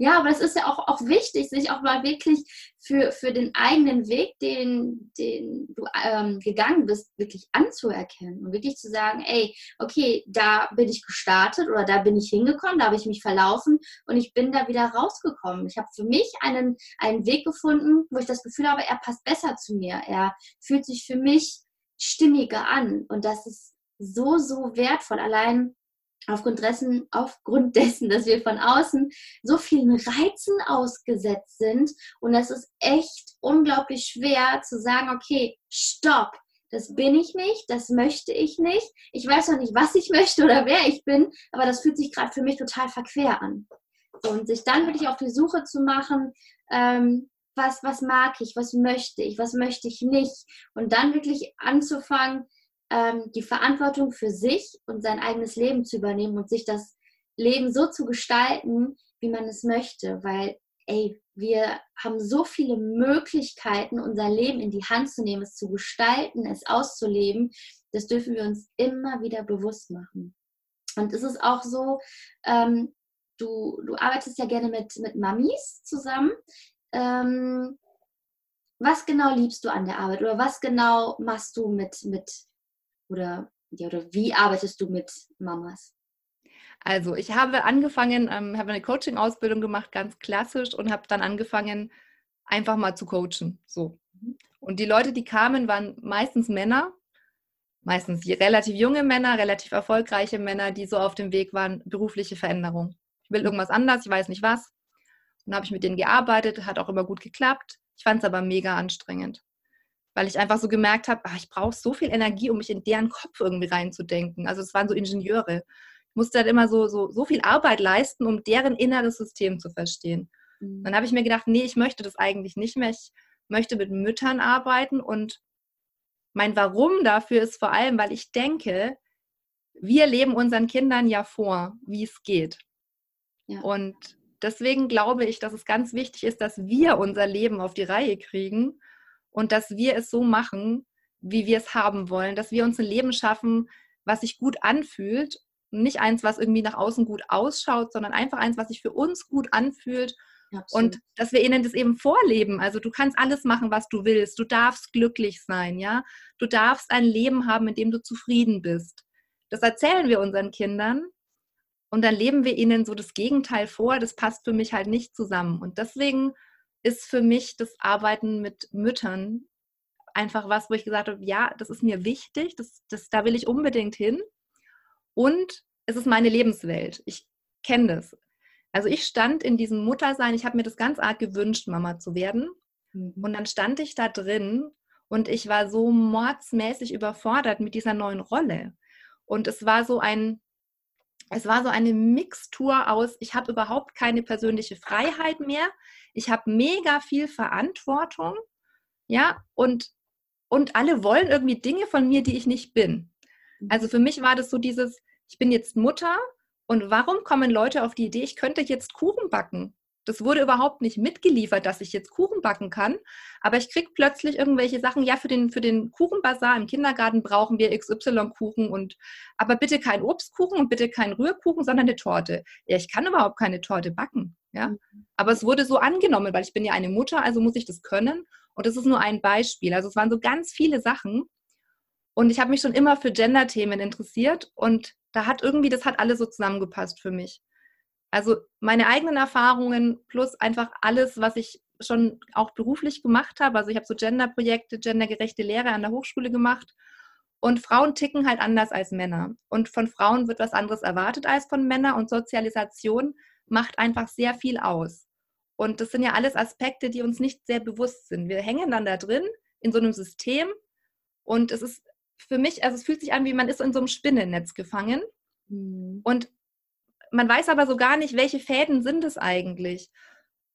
Ja, aber es ist ja auch, auch wichtig, sich auch mal wirklich für, für den eigenen Weg, den, den du ähm, gegangen bist, wirklich anzuerkennen und wirklich zu sagen, ey, okay, da bin ich gestartet oder da bin ich hingekommen, da habe ich mich verlaufen und ich bin da wieder rausgekommen. Ich habe für mich einen, einen Weg gefunden, wo ich das Gefühl habe, er passt besser zu mir. Er fühlt sich für mich stimmiger an und das ist so, so wertvoll. Allein aufgrund dessen, aufgrund dessen, dass wir von außen so vielen Reizen ausgesetzt sind. Und es ist echt unglaublich schwer zu sagen, okay, stopp, das bin ich nicht, das möchte ich nicht. Ich weiß noch nicht, was ich möchte oder wer ich bin, aber das fühlt sich gerade für mich total verquer an. Und sich dann wirklich auf die Suche zu machen, ähm, was, was mag ich, was möchte ich, was möchte ich nicht. Und dann wirklich anzufangen, ähm, die Verantwortung für sich und sein eigenes Leben zu übernehmen und sich das Leben so zu gestalten, wie man es möchte. Weil, ey, wir haben so viele Möglichkeiten, unser Leben in die Hand zu nehmen, es zu gestalten, es auszuleben. Das dürfen wir uns immer wieder bewusst machen. Und es ist auch so, ähm, du, du arbeitest ja gerne mit, mit Mamis zusammen. Ähm, was genau liebst du an der Arbeit oder was genau machst du mit, mit oder, ja, oder wie arbeitest du mit Mamas? Also ich habe angefangen, ähm, habe eine Coaching-Ausbildung gemacht, ganz klassisch, und habe dann angefangen, einfach mal zu coachen. So. Mhm. Und die Leute, die kamen, waren meistens Männer, meistens relativ junge Männer, relativ erfolgreiche Männer, die so auf dem Weg waren, berufliche Veränderung. Ich will irgendwas anders, ich weiß nicht was. Und habe ich mit denen gearbeitet, hat auch immer gut geklappt. Ich fand es aber mega anstrengend weil ich einfach so gemerkt habe, ach, ich brauche so viel Energie, um mich in deren Kopf irgendwie reinzudenken. Also es waren so Ingenieure. Ich musste halt immer so, so, so viel Arbeit leisten, um deren inneres System zu verstehen. Mhm. Dann habe ich mir gedacht, nee, ich möchte das eigentlich nicht mehr. Ich möchte mit Müttern arbeiten und mein Warum dafür ist vor allem, weil ich denke, wir leben unseren Kindern ja vor, wie es geht. Ja. Und deswegen glaube ich, dass es ganz wichtig ist, dass wir unser Leben auf die Reihe kriegen und dass wir es so machen, wie wir es haben wollen, dass wir uns ein Leben schaffen, was sich gut anfühlt. Nicht eins, was irgendwie nach außen gut ausschaut, sondern einfach eins, was sich für uns gut anfühlt. Absolut. Und dass wir ihnen das eben vorleben. Also du kannst alles machen, was du willst. Du darfst glücklich sein, ja. Du darfst ein Leben haben, in dem du zufrieden bist. Das erzählen wir unseren Kindern und dann leben wir ihnen so das Gegenteil vor. Das passt für mich halt nicht zusammen. Und deswegen ist für mich das Arbeiten mit Müttern einfach was, wo ich gesagt habe, ja, das ist mir wichtig, das, das, da will ich unbedingt hin. Und es ist meine Lebenswelt. Ich kenne das. Also ich stand in diesem Muttersein, ich habe mir das ganz arg gewünscht, Mama zu werden. Mhm. Und dann stand ich da drin und ich war so mordsmäßig überfordert mit dieser neuen Rolle. Und es war so ein, es war so eine Mixtur aus, ich habe überhaupt keine persönliche Freiheit mehr, ich habe mega viel Verantwortung, ja, und, und alle wollen irgendwie Dinge von mir, die ich nicht bin. Mhm. Also für mich war das so dieses, ich bin jetzt Mutter und warum kommen Leute auf die Idee, ich könnte jetzt Kuchen backen? Das wurde überhaupt nicht mitgeliefert, dass ich jetzt Kuchen backen kann. Aber ich kriege plötzlich irgendwelche Sachen, ja, für den, für den Kuchenbazar im Kindergarten brauchen wir XY-Kuchen und aber bitte kein Obstkuchen und bitte kein Rührkuchen, sondern eine Torte. Ja, ich kann überhaupt keine Torte backen. Ja? Mhm. Aber es wurde so angenommen, weil ich bin ja eine Mutter, also muss ich das können. Und das ist nur ein Beispiel. Also es waren so ganz viele Sachen. Und ich habe mich schon immer für Gender-Themen interessiert und da hat irgendwie, das hat alles so zusammengepasst für mich. Also meine eigenen Erfahrungen plus einfach alles, was ich schon auch beruflich gemacht habe. Also ich habe so Gender-Projekte, gendergerechte Lehre an der Hochschule gemacht. Und Frauen ticken halt anders als Männer. Und von Frauen wird was anderes erwartet als von Männern. Und Sozialisation macht einfach sehr viel aus. Und das sind ja alles Aspekte, die uns nicht sehr bewusst sind. Wir hängen dann da drin in so einem System. Und es ist für mich, also es fühlt sich an, wie man ist in so einem Spinnennetz gefangen. Mhm. Und man weiß aber so gar nicht, welche Fäden sind es eigentlich.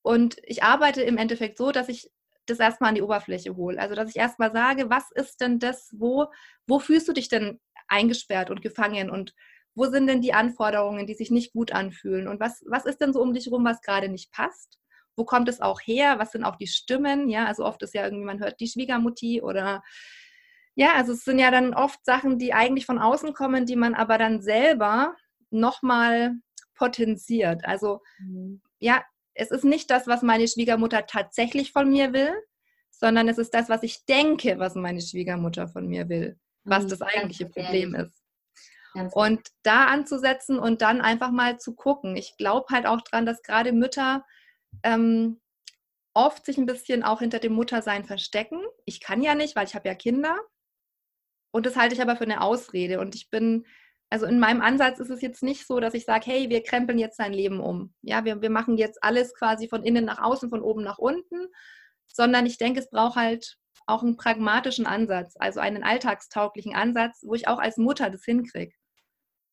Und ich arbeite im Endeffekt so, dass ich das erstmal an die Oberfläche hole. Also, dass ich erstmal sage, was ist denn das, wo, wo fühlst du dich denn eingesperrt und gefangen und wo sind denn die Anforderungen, die sich nicht gut anfühlen und was, was ist denn so um dich rum, was gerade nicht passt? Wo kommt es auch her? Was sind auch die Stimmen? Ja, also oft ist ja irgendwie, man hört die Schwiegermutti oder ja, also es sind ja dann oft Sachen, die eigentlich von außen kommen, die man aber dann selber nochmal potenziert. Also mhm. ja, es ist nicht das, was meine Schwiegermutter tatsächlich von mir will, sondern es ist das, was ich denke, was meine Schwiegermutter von mir will, was mhm, das eigentliche Problem ist. und da anzusetzen und dann einfach mal zu gucken. Ich glaube halt auch dran, dass gerade Mütter ähm, oft sich ein bisschen auch hinter dem Muttersein verstecken. Ich kann ja nicht, weil ich habe ja Kinder. Und das halte ich aber für eine Ausrede. Und ich bin also in meinem Ansatz ist es jetzt nicht so, dass ich sage, hey, wir krempeln jetzt dein Leben um. Ja, wir, wir machen jetzt alles quasi von innen nach außen, von oben nach unten, sondern ich denke, es braucht halt auch einen pragmatischen Ansatz, also einen alltagstauglichen Ansatz, wo ich auch als Mutter das hinkriege.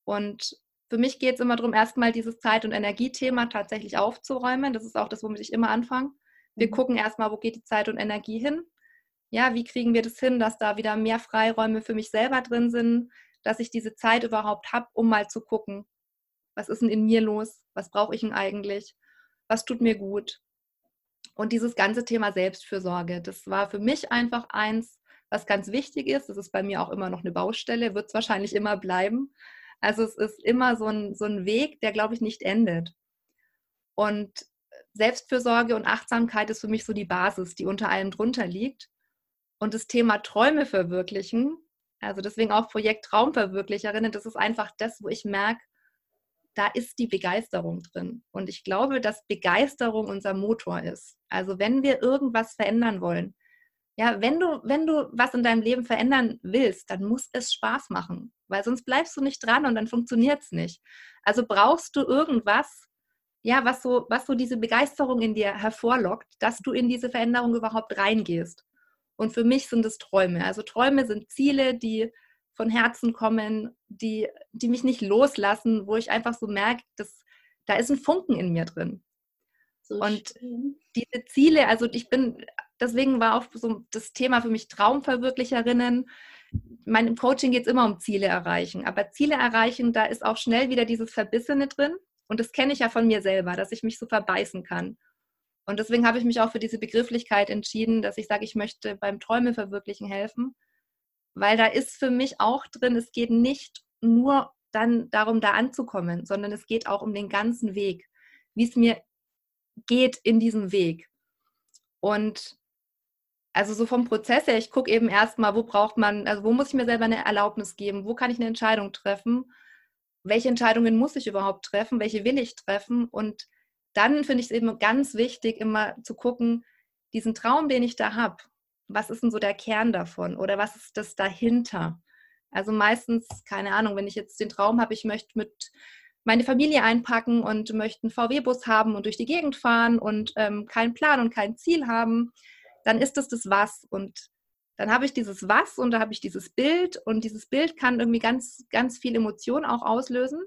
Und für mich geht es immer darum, erstmal dieses Zeit- und Energiethema tatsächlich aufzuräumen. Das ist auch das, womit ich immer anfange. Wir mhm. gucken erstmal, wo geht die Zeit und Energie hin. Ja, wie kriegen wir das hin, dass da wieder mehr Freiräume für mich selber drin sind? Dass ich diese Zeit überhaupt habe, um mal zu gucken, was ist denn in mir los, was brauche ich denn eigentlich, was tut mir gut. Und dieses ganze Thema Selbstfürsorge, das war für mich einfach eins, was ganz wichtig ist. Das ist bei mir auch immer noch eine Baustelle, wird es wahrscheinlich immer bleiben. Also es ist immer so ein, so ein Weg, der, glaube ich, nicht endet. Und Selbstfürsorge und Achtsamkeit ist für mich so die Basis, die unter allem drunter liegt. Und das Thema Träume verwirklichen, also deswegen auch Projekt Traumverwirklicherinnen, das ist einfach das, wo ich merke, da ist die Begeisterung drin. Und ich glaube, dass Begeisterung unser Motor ist. Also wenn wir irgendwas verändern wollen, ja, wenn du, wenn du was in deinem Leben verändern willst, dann muss es Spaß machen, weil sonst bleibst du nicht dran und dann funktioniert es nicht. Also brauchst du irgendwas, ja, was so, was so diese Begeisterung in dir hervorlockt, dass du in diese Veränderung überhaupt reingehst. Und für mich sind es Träume. Also Träume sind Ziele, die von Herzen kommen, die, die mich nicht loslassen, wo ich einfach so merke, dass da ist ein Funken in mir drin. So und schön. diese Ziele, also ich bin, deswegen war auch so das Thema für mich Traumverwirklicherinnen. Mein Coaching geht es immer um Ziele erreichen. Aber Ziele erreichen, da ist auch schnell wieder dieses Verbissene drin. Und das kenne ich ja von mir selber, dass ich mich so verbeißen kann. Und deswegen habe ich mich auch für diese Begrifflichkeit entschieden, dass ich sage, ich möchte beim Träume verwirklichen helfen, weil da ist für mich auch drin, es geht nicht nur dann darum, da anzukommen, sondern es geht auch um den ganzen Weg, wie es mir geht in diesem Weg. Und also so vom Prozess her, ich gucke eben erstmal, wo braucht man, also wo muss ich mir selber eine Erlaubnis geben, wo kann ich eine Entscheidung treffen, welche Entscheidungen muss ich überhaupt treffen, welche will ich treffen und dann finde ich es eben ganz wichtig, immer zu gucken, diesen Traum, den ich da habe, was ist denn so der Kern davon oder was ist das dahinter? Also meistens, keine Ahnung, wenn ich jetzt den Traum habe, ich möchte mit meine Familie einpacken und möchte einen VW-Bus haben und durch die Gegend fahren und ähm, keinen Plan und kein Ziel haben, dann ist das das Was. Und dann habe ich dieses Was und da habe ich dieses Bild und dieses Bild kann irgendwie ganz, ganz viel Emotion auch auslösen.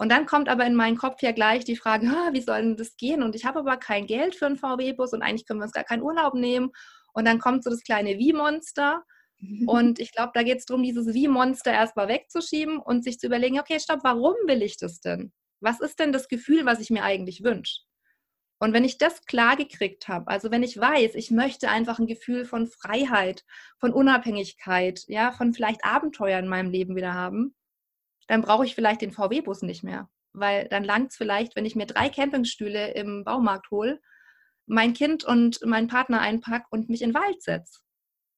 Und dann kommt aber in meinen Kopf ja gleich die Frage, wie soll denn das gehen? Und ich habe aber kein Geld für einen VW-Bus und eigentlich können wir uns gar keinen Urlaub nehmen. Und dann kommt so das kleine Wie-Monster. Und ich glaube, da geht es darum, dieses Wie-Monster erstmal wegzuschieben und sich zu überlegen, okay, stopp, warum will ich das denn? Was ist denn das Gefühl, was ich mir eigentlich wünsche? Und wenn ich das klar gekriegt habe, also wenn ich weiß, ich möchte einfach ein Gefühl von Freiheit, von Unabhängigkeit, ja, von vielleicht Abenteuer in meinem Leben wieder haben, dann brauche ich vielleicht den VW-Bus nicht mehr. Weil dann langt es vielleicht, wenn ich mir drei Campingstühle im Baumarkt hole, mein Kind und meinen Partner einpack und mich in den Wald setze.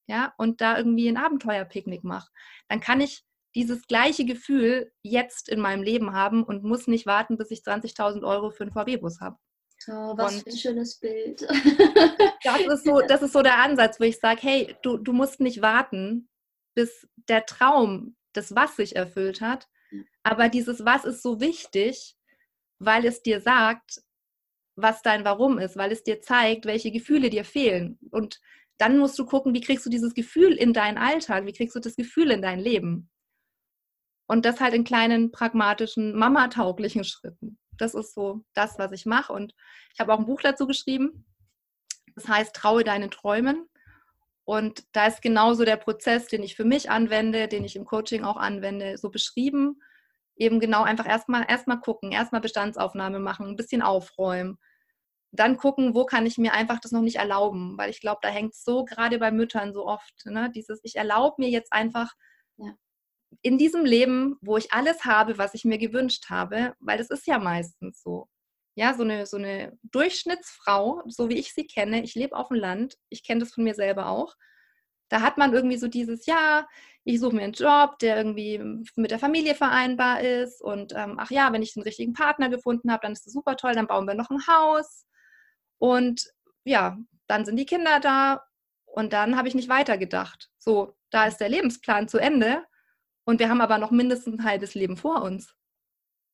Ja, und da irgendwie ein Abenteuerpicknick mache. Dann kann ich dieses gleiche Gefühl jetzt in meinem Leben haben und muss nicht warten, bis ich 20.000 Euro für einen VW-Bus habe. Oh, was und für ein schönes Bild. das, ist so, das ist so der Ansatz, wo ich sage, hey, du, du musst nicht warten, bis der Traum, das Was sich erfüllt hat. Aber dieses Was ist so wichtig, weil es dir sagt, was dein Warum ist, weil es dir zeigt, welche Gefühle dir fehlen. Und dann musst du gucken, wie kriegst du dieses Gefühl in deinen Alltag, wie kriegst du das Gefühl in dein Leben. Und das halt in kleinen, pragmatischen, mamatauglichen Schritten. Das ist so das, was ich mache. Und ich habe auch ein Buch dazu geschrieben. Das heißt, traue deinen Träumen. Und da ist genauso der Prozess, den ich für mich anwende, den ich im Coaching auch anwende, so beschrieben. Eben genau einfach erstmal erstmal gucken, erstmal Bestandsaufnahme machen, ein bisschen aufräumen. Dann gucken, wo kann ich mir einfach das noch nicht erlauben, weil ich glaube, da hängt es so gerade bei Müttern so oft, ne? dieses, ich erlaube mir jetzt einfach ja in diesem Leben, wo ich alles habe, was ich mir gewünscht habe, weil das ist ja meistens so. Ja, so eine, so eine Durchschnittsfrau, so wie ich sie kenne, ich lebe auf dem Land, ich kenne das von mir selber auch. Da hat man irgendwie so dieses, ja, ich suche mir einen Job, der irgendwie mit der Familie vereinbar ist. Und ähm, ach ja, wenn ich den richtigen Partner gefunden habe, dann ist das super toll, dann bauen wir noch ein Haus. Und ja, dann sind die Kinder da. Und dann habe ich nicht weitergedacht. So, da ist der Lebensplan zu Ende. Und wir haben aber noch mindestens ein halbes Leben vor uns.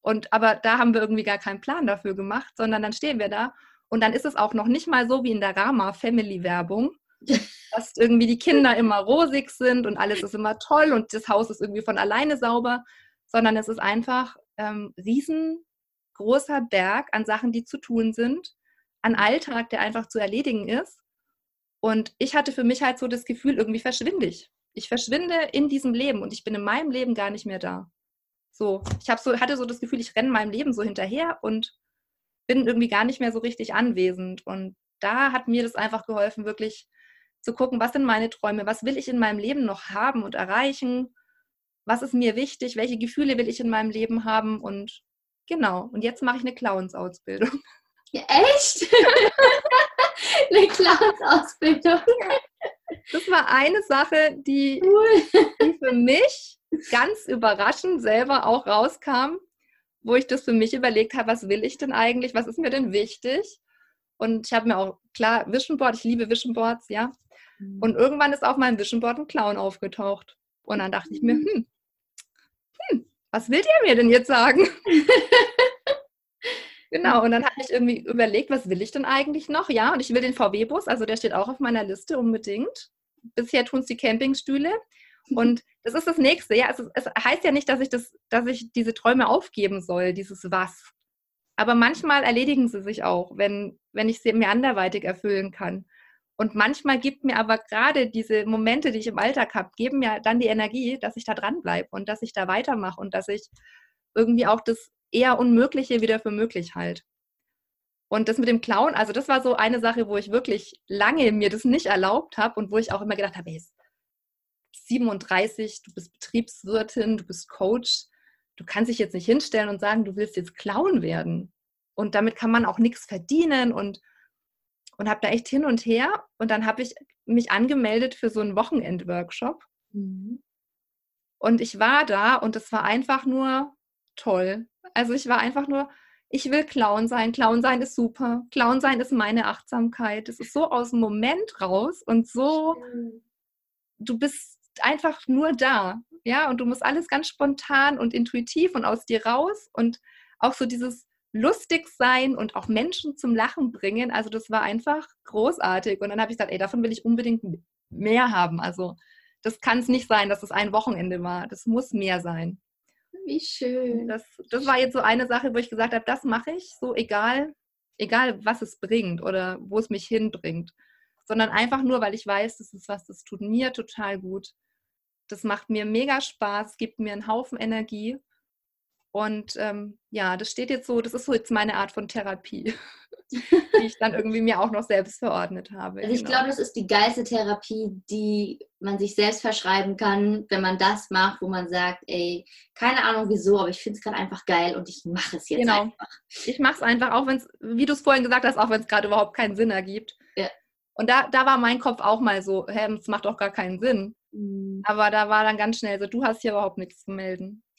Und aber da haben wir irgendwie gar keinen Plan dafür gemacht, sondern dann stehen wir da und dann ist es auch noch nicht mal so wie in der Rama Family Werbung, dass irgendwie die Kinder immer rosig sind und alles ist immer toll und das Haus ist irgendwie von alleine sauber, sondern es ist einfach ähm, riesengroßer Berg an Sachen, die zu tun sind, an Alltag, der einfach zu erledigen ist. Und ich hatte für mich halt so das Gefühl, irgendwie verschwinde ich ich verschwinde in diesem Leben und ich bin in meinem Leben gar nicht mehr da. So, ich habe so, hatte so das Gefühl, ich renne meinem Leben so hinterher und bin irgendwie gar nicht mehr so richtig anwesend. Und da hat mir das einfach geholfen, wirklich zu gucken, was sind meine Träume, was will ich in meinem Leben noch haben und erreichen, was ist mir wichtig, welche Gefühle will ich in meinem Leben haben und genau. Und jetzt mache ich eine Clowns-Ausbildung. Ja, echt? eine Clowns-Ausbildung. Das war eine Sache, die, die für mich ganz überraschend selber auch rauskam, wo ich das für mich überlegt habe, was will ich denn eigentlich, was ist mir denn wichtig? Und ich habe mir auch, klar, Vision Board, ich liebe Vision Boards, ja. Mhm. Und irgendwann ist auf meinem Vision Board ein Clown aufgetaucht. Und dann dachte ich mir, hm, hm was will der mir denn jetzt sagen? Genau, und dann habe ich irgendwie überlegt, was will ich denn eigentlich noch? Ja, und ich will den VW-Bus, also der steht auch auf meiner Liste unbedingt. Bisher tun es die Campingstühle. Und das ist das Nächste. Ja, es, ist, es, heißt ja nicht, dass ich, das, dass ich diese Träume aufgeben soll, dieses Was. Aber manchmal erledigen sie sich auch, wenn, wenn ich sie mir anderweitig erfüllen kann. Und manchmal gibt mir aber gerade diese Momente, die ich im Alltag habe, geben mir dann die Energie, dass ich da dranbleibe und dass ich da weitermache und dass ich irgendwie auch das eher Unmögliche wieder für möglich halt. Und das mit dem Clown, also das war so eine Sache, wo ich wirklich lange mir das nicht erlaubt habe und wo ich auch immer gedacht habe, hey, 37, du bist Betriebswirtin, du bist Coach, du kannst dich jetzt nicht hinstellen und sagen, du willst jetzt Clown werden. Und damit kann man auch nichts verdienen und, und habe da echt hin und her. Und dann habe ich mich angemeldet für so einen Wochenend-Workshop. Mhm. Und ich war da und es war einfach nur toll. Also ich war einfach nur, ich will Clown sein. Clown sein ist super. Clown sein ist meine Achtsamkeit. Es ist so aus dem Moment raus und so, du bist einfach nur da. Ja, und du musst alles ganz spontan und intuitiv und aus dir raus und auch so dieses lustig sein und auch Menschen zum Lachen bringen. Also das war einfach großartig. Und dann habe ich gesagt, ey, davon will ich unbedingt mehr haben. Also das kann es nicht sein, dass es ein Wochenende war. Das muss mehr sein. Wie schön. Das, das war jetzt so eine Sache, wo ich gesagt habe, das mache ich, so egal, egal was es bringt oder wo es mich hinbringt. Sondern einfach nur, weil ich weiß, das ist was, das tut mir total gut. Das macht mir mega Spaß, gibt mir einen Haufen Energie. Und ähm, ja, das steht jetzt so, das ist so jetzt meine Art von Therapie, die ich dann irgendwie mir auch noch selbst verordnet habe. Also ich genau. glaube, das ist die geilste Therapie, die man sich selbst verschreiben kann, wenn man das macht, wo man sagt, ey, keine Ahnung wieso, aber ich finde es gerade einfach geil und ich mache es jetzt genau. einfach. Ich mache es einfach, auch wenn es, wie du es vorhin gesagt hast, auch wenn es gerade überhaupt keinen Sinn ergibt. Ja. Und da, da war mein Kopf auch mal so, hä, es macht doch gar keinen Sinn. Mhm. Aber da war dann ganz schnell so, du hast hier überhaupt nichts zu melden.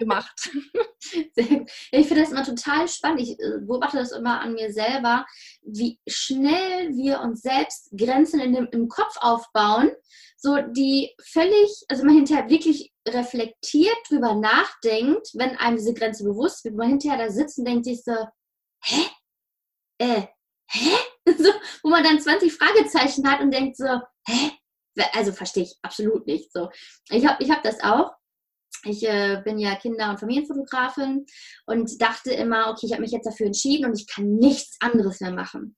Gemacht. ich finde das immer total spannend. Ich äh, beobachte das immer an mir selber, wie schnell wir uns selbst Grenzen in dem, im Kopf aufbauen, so die völlig, also man hinterher wirklich reflektiert drüber nachdenkt, wenn einem diese Grenze bewusst wird, man hinterher da sitzt und denkt sich so, hä? Äh, hä? So, wo man dann 20 Fragezeichen hat und denkt so, hä? also verstehe ich absolut nicht. So, ich habe ich hab das auch. Ich äh, bin ja Kinder- und Familienfotografin und dachte immer, okay, ich habe mich jetzt dafür entschieden und ich kann nichts anderes mehr machen.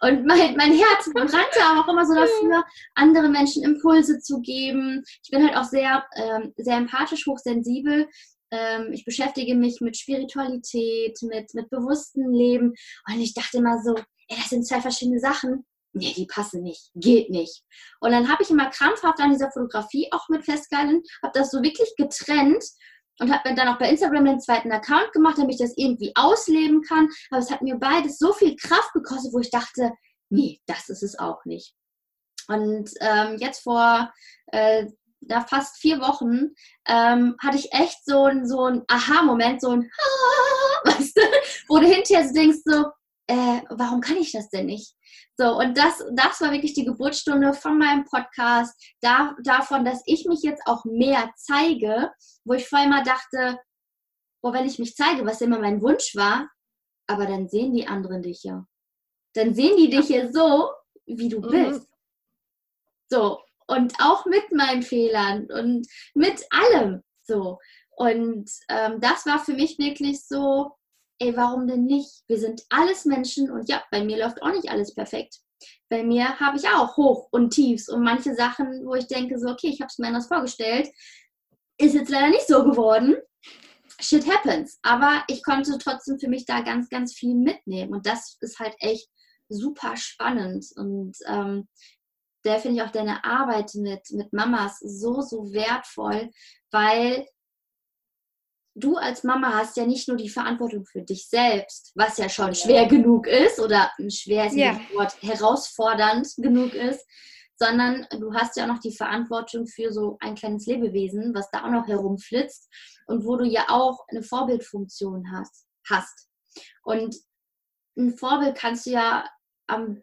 Und mein, mein Herz brannte auch immer so dafür, anderen Menschen Impulse zu geben. Ich bin halt auch sehr, ähm, sehr empathisch, hochsensibel. Ähm, ich beschäftige mich mit Spiritualität, mit, mit bewusstem Leben. Und ich dachte immer so, ey, das sind zwei verschiedene Sachen nee, die passen nicht, geht nicht. Und dann habe ich immer krampfhaft an dieser Fotografie auch mit festgehalten, habe das so wirklich getrennt und habe dann auch bei Instagram den zweiten Account gemacht, damit ich das irgendwie ausleben kann. Aber es hat mir beides so viel Kraft gekostet, wo ich dachte, nee, das ist es auch nicht. Und ähm, jetzt vor äh, da fast vier Wochen ähm, hatte ich echt so ein, so ein Aha-Moment, so ein weißt du, wo du hinterher denkst, so, äh, warum kann ich das denn nicht? So, und das, das war wirklich die Geburtsstunde von meinem Podcast, da, davon, dass ich mich jetzt auch mehr zeige, wo ich vorher mal dachte, oh, wenn ich mich zeige, was immer mein Wunsch war, aber dann sehen die anderen dich ja. Dann sehen die dich ja so, wie du mhm. bist. So, und auch mit meinen Fehlern und mit allem. So. Und ähm, das war für mich wirklich so, ey, warum denn nicht? Wir sind alles Menschen und ja, bei mir läuft auch nicht alles perfekt. Bei mir habe ich auch Hoch und Tiefs und manche Sachen, wo ich denke, so, okay, ich habe es mir anders vorgestellt, ist jetzt leider nicht so geworden. Shit happens. Aber ich konnte trotzdem für mich da ganz, ganz viel mitnehmen und das ist halt echt super spannend und ähm, da finde ich auch deine Arbeit mit, mit Mamas so, so wertvoll, weil du als Mama hast ja nicht nur die Verantwortung für dich selbst, was ja schon schwer genug ist oder schwer ist yeah. Wort herausfordernd genug ist, sondern du hast ja auch noch die Verantwortung für so ein kleines Lebewesen, was da auch noch herumflitzt und wo du ja auch eine Vorbildfunktion hast. hast. Und ein Vorbild kannst du ja am,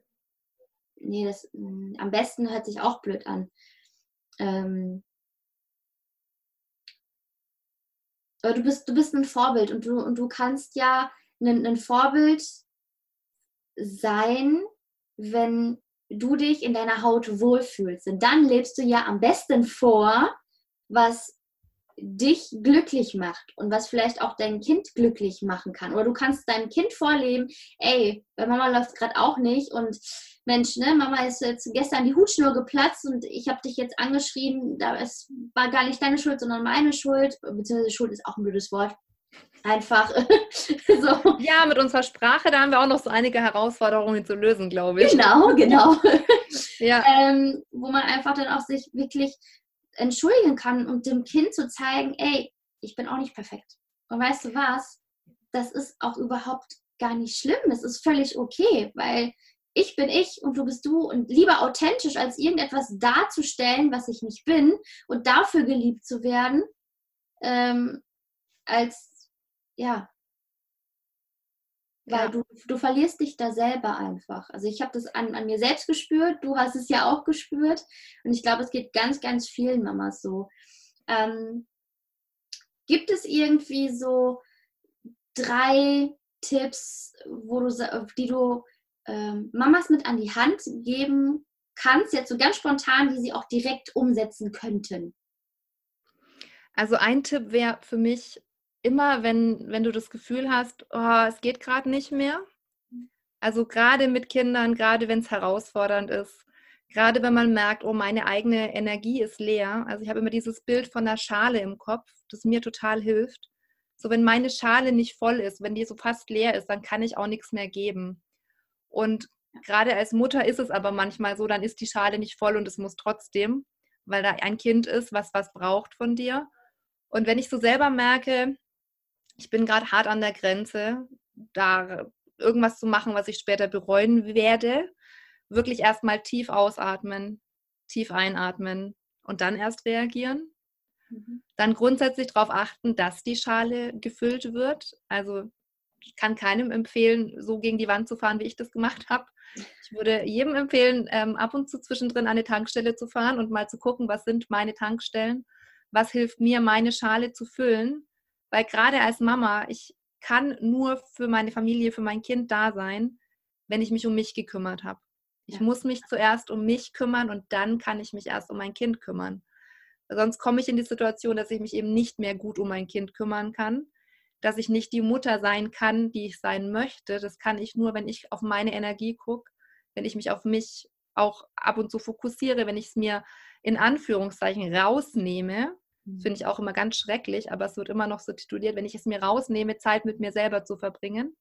nee, das, am besten hört sich auch blöd an. Ähm, du bist, du bist ein Vorbild und du, und du kannst ja ein, ein Vorbild sein, wenn du dich in deiner Haut wohlfühlst. Und dann lebst du ja am besten vor, was dich glücklich macht und was vielleicht auch dein Kind glücklich machen kann. Oder du kannst deinem Kind vorleben, ey, bei Mama läuft gerade auch nicht und Mensch, ne, Mama ist jetzt gestern die Hutschnur geplatzt und ich habe dich jetzt angeschrieben, da es war gar nicht deine Schuld, sondern meine Schuld, beziehungsweise Schuld ist auch ein blödes Wort. Einfach so. Ja, mit unserer Sprache, da haben wir auch noch so einige Herausforderungen zu lösen, glaube ich. Genau, genau. ja. Ähm, wo man einfach dann auch sich wirklich entschuldigen kann und dem Kind zu zeigen, ey, ich bin auch nicht perfekt. Und weißt du was? Das ist auch überhaupt gar nicht schlimm. Es ist völlig okay, weil ich bin ich und du bist du und lieber authentisch als irgendetwas darzustellen, was ich nicht bin und dafür geliebt zu werden, ähm, als ja, weil ja. du, du verlierst dich da selber einfach. Also ich habe das an, an mir selbst gespürt, du hast es ja auch gespürt und ich glaube, es geht ganz, ganz vielen Mamas so. Ähm, gibt es irgendwie so drei Tipps, wo du, die du ähm, Mamas mit an die Hand geben kannst, jetzt so ganz spontan, die sie auch direkt umsetzen könnten? Also ein Tipp wäre für mich, immer, wenn, wenn du das Gefühl hast, oh, es geht gerade nicht mehr. Also gerade mit Kindern, gerade wenn es herausfordernd ist, gerade wenn man merkt, oh, meine eigene Energie ist leer. Also ich habe immer dieses Bild von der Schale im Kopf, das mir total hilft. So, wenn meine Schale nicht voll ist, wenn die so fast leer ist, dann kann ich auch nichts mehr geben. Und gerade als Mutter ist es aber manchmal so, dann ist die Schale nicht voll und es muss trotzdem, weil da ein Kind ist, was was braucht von dir. Und wenn ich so selber merke, ich bin gerade hart an der Grenze, da irgendwas zu machen, was ich später bereuen werde, wirklich erstmal tief ausatmen, tief einatmen und dann erst reagieren. Mhm. Dann grundsätzlich darauf achten, dass die Schale gefüllt wird. Also ich kann keinem empfehlen, so gegen die Wand zu fahren, wie ich das gemacht habe. Ich würde jedem empfehlen, ähm, ab und zu zwischendrin an eine Tankstelle zu fahren und mal zu gucken, was sind meine Tankstellen, was hilft mir, meine Schale zu füllen. Weil gerade als Mama, ich kann nur für meine Familie, für mein Kind da sein, wenn ich mich um mich gekümmert habe. Ich ja. muss mich zuerst um mich kümmern und dann kann ich mich erst um mein Kind kümmern. Sonst komme ich in die Situation, dass ich mich eben nicht mehr gut um mein Kind kümmern kann, dass ich nicht die Mutter sein kann, die ich sein möchte. Das kann ich nur, wenn ich auf meine Energie gucke, wenn ich mich auf mich auch ab und zu fokussiere, wenn ich es mir in Anführungszeichen rausnehme. Das finde ich auch immer ganz schrecklich, aber es wird immer noch so tituliert, wenn ich es mir rausnehme, Zeit mit mir selber zu verbringen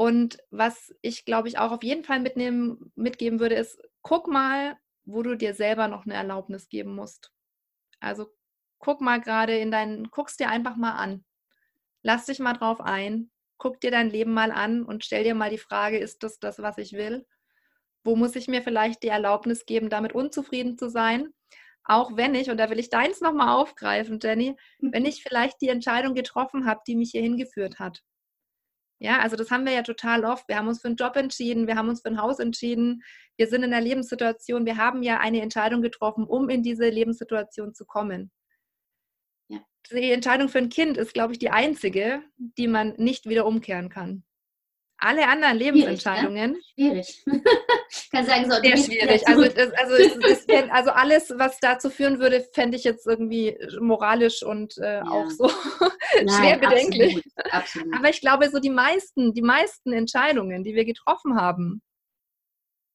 und was ich, glaube ich, auch auf jeden Fall mitnehmen, mitgeben würde, ist, guck mal, wo du dir selber noch eine Erlaubnis geben musst. Also guck mal gerade in deinen, guckst dir einfach mal an. Lass dich mal drauf ein. Guck dir dein Leben mal an und stell dir mal die Frage, ist das das, was ich will? Wo muss ich mir vielleicht die Erlaubnis geben, damit unzufrieden zu sein? Auch wenn ich, und da will ich deins nochmal aufgreifen, Jenny, wenn ich vielleicht die Entscheidung getroffen habe, die mich hier hingeführt hat. Ja, also das haben wir ja total oft. Wir haben uns für einen Job entschieden, wir haben uns für ein Haus entschieden, wir sind in einer Lebenssituation, wir haben ja eine Entscheidung getroffen, um in diese Lebenssituation zu kommen. Ja. Die Entscheidung für ein Kind ist, glaube ich, die einzige, die man nicht wieder umkehren kann. Alle anderen Lebensentscheidungen. Schwierig. Ne? schwierig. Kann sagen, so sehr schwierig. Also, das, also, das, das, also, alles, was dazu führen würde, fände ich jetzt irgendwie moralisch und äh, ja. auch so Nein, schwer bedenklich. Absolut, absolut. Aber ich glaube, so die meisten, die meisten Entscheidungen, die wir getroffen haben,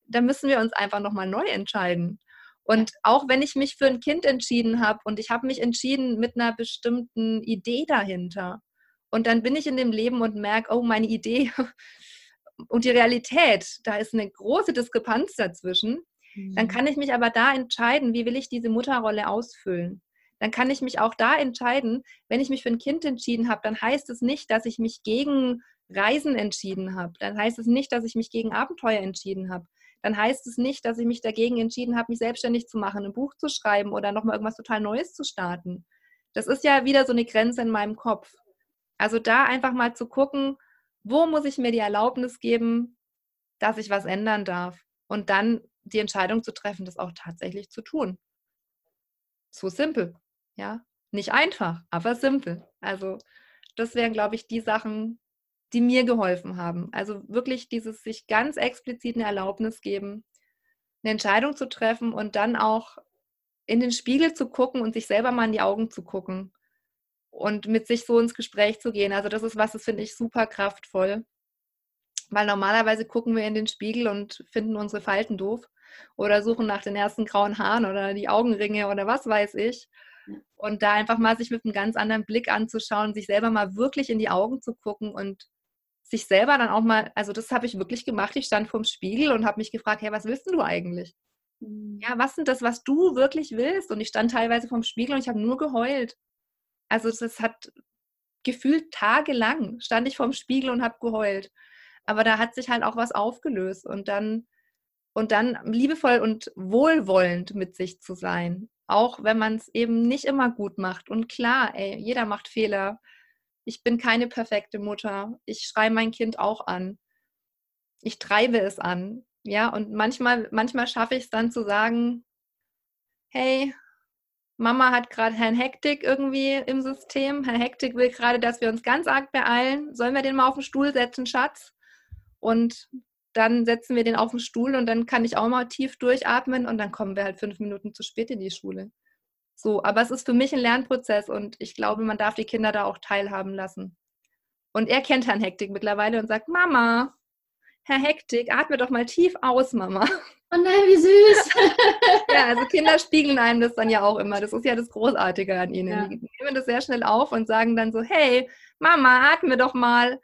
da müssen wir uns einfach nochmal neu entscheiden. Und auch wenn ich mich für ein Kind entschieden habe und ich habe mich entschieden mit einer bestimmten Idee dahinter, und dann bin ich in dem Leben und merke, oh, meine Idee und die Realität, da ist eine große Diskrepanz dazwischen. Dann mhm. kann ich mich aber da entscheiden, wie will ich diese Mutterrolle ausfüllen. Dann kann ich mich auch da entscheiden, wenn ich mich für ein Kind entschieden habe, dann heißt es nicht, dass ich mich gegen Reisen entschieden habe. Dann heißt es nicht, dass ich mich gegen Abenteuer entschieden habe. Dann heißt es nicht, dass ich mich dagegen entschieden habe, mich selbstständig zu machen, ein Buch zu schreiben oder nochmal irgendwas total Neues zu starten. Das ist ja wieder so eine Grenze in meinem Kopf. Also da einfach mal zu gucken, wo muss ich mir die Erlaubnis geben, dass ich was ändern darf und dann die Entscheidung zu treffen, das auch tatsächlich zu tun. So simpel, ja. Nicht einfach, aber simpel. Also das wären, glaube ich, die Sachen, die mir geholfen haben. Also wirklich dieses sich ganz explizit eine Erlaubnis geben, eine Entscheidung zu treffen und dann auch in den Spiegel zu gucken und sich selber mal in die Augen zu gucken und mit sich so ins Gespräch zu gehen. Also das ist was, das finde ich super kraftvoll. Weil normalerweise gucken wir in den Spiegel und finden unsere Falten doof oder suchen nach den ersten grauen Haaren oder die Augenringe oder was weiß ich. Und da einfach mal sich mit einem ganz anderen Blick anzuschauen, sich selber mal wirklich in die Augen zu gucken und sich selber dann auch mal, also das habe ich wirklich gemacht. Ich stand vorm Spiegel und habe mich gefragt, hey, was willst du eigentlich? Mhm. Ja, was sind das, was du wirklich willst? Und ich stand teilweise vorm Spiegel und ich habe nur geheult. Also das hat gefühlt tagelang stand ich vorm Spiegel und habe geheult. Aber da hat sich halt auch was aufgelöst und dann und dann liebevoll und wohlwollend mit sich zu sein, auch wenn man es eben nicht immer gut macht. Und klar, ey, jeder macht Fehler. Ich bin keine perfekte Mutter. Ich schreie mein Kind auch an. Ich treibe es an. Ja, und manchmal, manchmal schaffe ich es dann zu sagen, hey, Mama hat gerade Herrn Hektik irgendwie im System. Herr Hektik will gerade, dass wir uns ganz arg beeilen. Sollen wir den mal auf den Stuhl setzen, Schatz? Und dann setzen wir den auf den Stuhl und dann kann ich auch mal tief durchatmen und dann kommen wir halt fünf Minuten zu spät in die Schule. So, aber es ist für mich ein Lernprozess und ich glaube, man darf die Kinder da auch teilhaben lassen. Und er kennt Herrn Hektik mittlerweile und sagt, Mama, Herr Hektik, atme doch mal tief aus, Mama. Oh nein, wie süß. ja, also Kinder spiegeln einem das dann ja auch immer. Das ist ja das Großartige an ihnen. Ja. Die nehmen das sehr schnell auf und sagen dann so, hey, Mama, atme doch mal.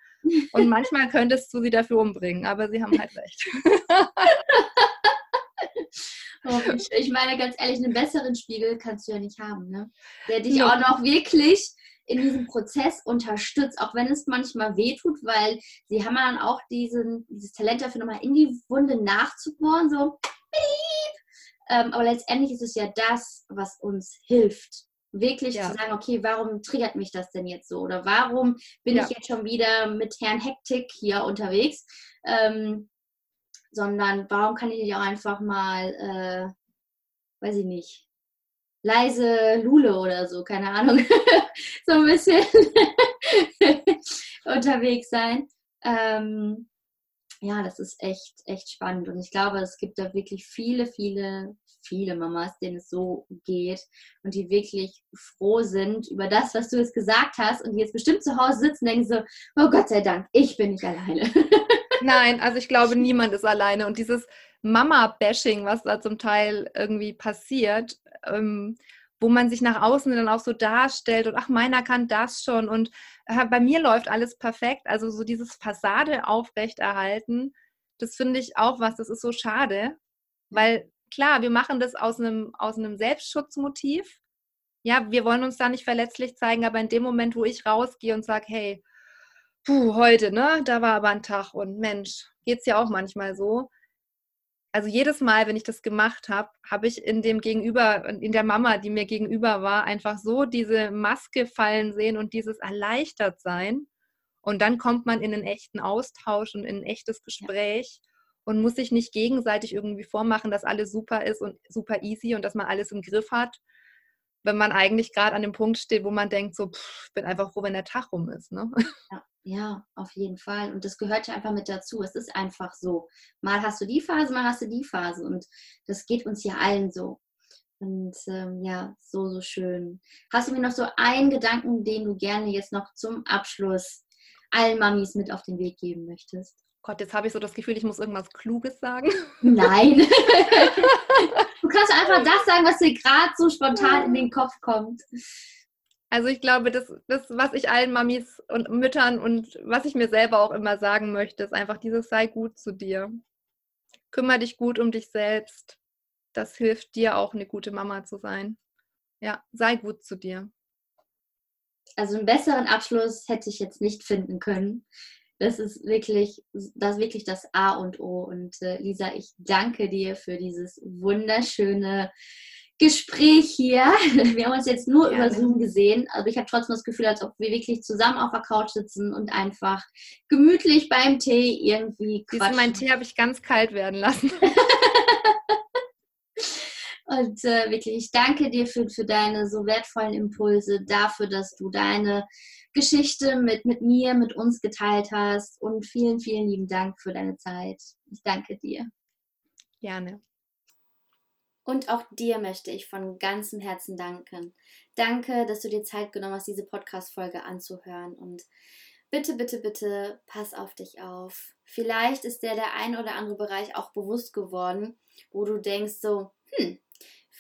Und manchmal könntest du sie dafür umbringen, aber sie haben halt recht. Oh, ich meine, ganz ehrlich, einen besseren Spiegel kannst du ja nicht haben, ne? Der dich ja. auch noch wirklich in diesem Prozess unterstützt, auch wenn es manchmal wehtut, weil sie haben dann auch diesen, dieses Talent dafür, nochmal in die Wunde nachzubohren, so ähm, aber letztendlich ist es ja das, was uns hilft. Wirklich ja. zu sagen, okay, warum triggert mich das denn jetzt so? Oder warum bin ja. ich jetzt schon wieder mit Herrn Hektik hier unterwegs? Ähm, sondern warum kann ich nicht auch einfach mal, äh, weiß ich nicht, leise Lule oder so, keine Ahnung, so ein bisschen unterwegs sein. Ähm, ja, das ist echt, echt spannend. Und ich glaube, es gibt da wirklich viele, viele, viele Mamas, denen es so geht und die wirklich froh sind über das, was du jetzt gesagt hast und die jetzt bestimmt zu Hause sitzen und denken so, oh Gott sei Dank, ich bin nicht alleine. Nein, also ich glaube, niemand ist alleine. Und dieses Mama-Bashing, was da zum Teil irgendwie passiert, ähm, wo man sich nach außen dann auch so darstellt und ach, meiner kann das schon und äh, bei mir läuft alles perfekt. Also so dieses Fassade aufrechterhalten, das finde ich auch was, das ist so schade, weil klar, wir machen das aus einem, aus einem Selbstschutzmotiv. Ja, wir wollen uns da nicht verletzlich zeigen, aber in dem Moment, wo ich rausgehe und sage, hey, puh, heute, ne, da war aber ein Tag und Mensch, geht's ja auch manchmal so, also jedes Mal, wenn ich das gemacht habe, habe ich in dem Gegenüber, in der Mama, die mir gegenüber war, einfach so diese Maske fallen sehen und dieses erleichtert sein. Und dann kommt man in einen echten Austausch und in ein echtes Gespräch ja. und muss sich nicht gegenseitig irgendwie vormachen, dass alles super ist und super easy und dass man alles im Griff hat, wenn man eigentlich gerade an dem Punkt steht, wo man denkt, so, ich bin einfach froh, wenn der Tag rum ist. Ne? Ja. Ja, auf jeden Fall. Und das gehört ja einfach mit dazu. Es ist einfach so. Mal hast du die Phase, mal hast du die Phase. Und das geht uns ja allen so. Und ähm, ja, so, so schön. Hast du mir noch so einen Gedanken, den du gerne jetzt noch zum Abschluss allen Mamis mit auf den Weg geben möchtest? Gott, jetzt habe ich so das Gefühl, ich muss irgendwas Kluges sagen. Nein. du kannst einfach das sagen, was dir gerade so spontan in den Kopf kommt. Also ich glaube, das, das, was ich allen Mamis und Müttern und was ich mir selber auch immer sagen möchte, ist einfach dieses sei gut zu dir. Kümmer dich gut um dich selbst. Das hilft dir auch, eine gute Mama zu sein. Ja, sei gut zu dir. Also einen besseren Abschluss hätte ich jetzt nicht finden können. Das ist wirklich, das ist wirklich das A und O. Und äh, Lisa, ich danke dir für dieses wunderschöne Gespräch hier. Wir haben uns jetzt nur ja, über Zoom gesehen, aber ich habe trotzdem das Gefühl, als ob wir wirklich zusammen auf der Couch sitzen und einfach gemütlich beim Tee irgendwie quatschen. Siehst mein Tee habe ich ganz kalt werden lassen. und äh, wirklich, ich danke dir für, für deine so wertvollen Impulse, dafür, dass du deine Geschichte mit, mit mir, mit uns geteilt hast und vielen, vielen lieben Dank für deine Zeit. Ich danke dir. Gerne. Und auch dir möchte ich von ganzem Herzen danken. Danke, dass du dir Zeit genommen hast, diese Podcast-Folge anzuhören. Und bitte, bitte, bitte, pass auf dich auf. Vielleicht ist dir der ein oder andere Bereich auch bewusst geworden, wo du denkst so, hm,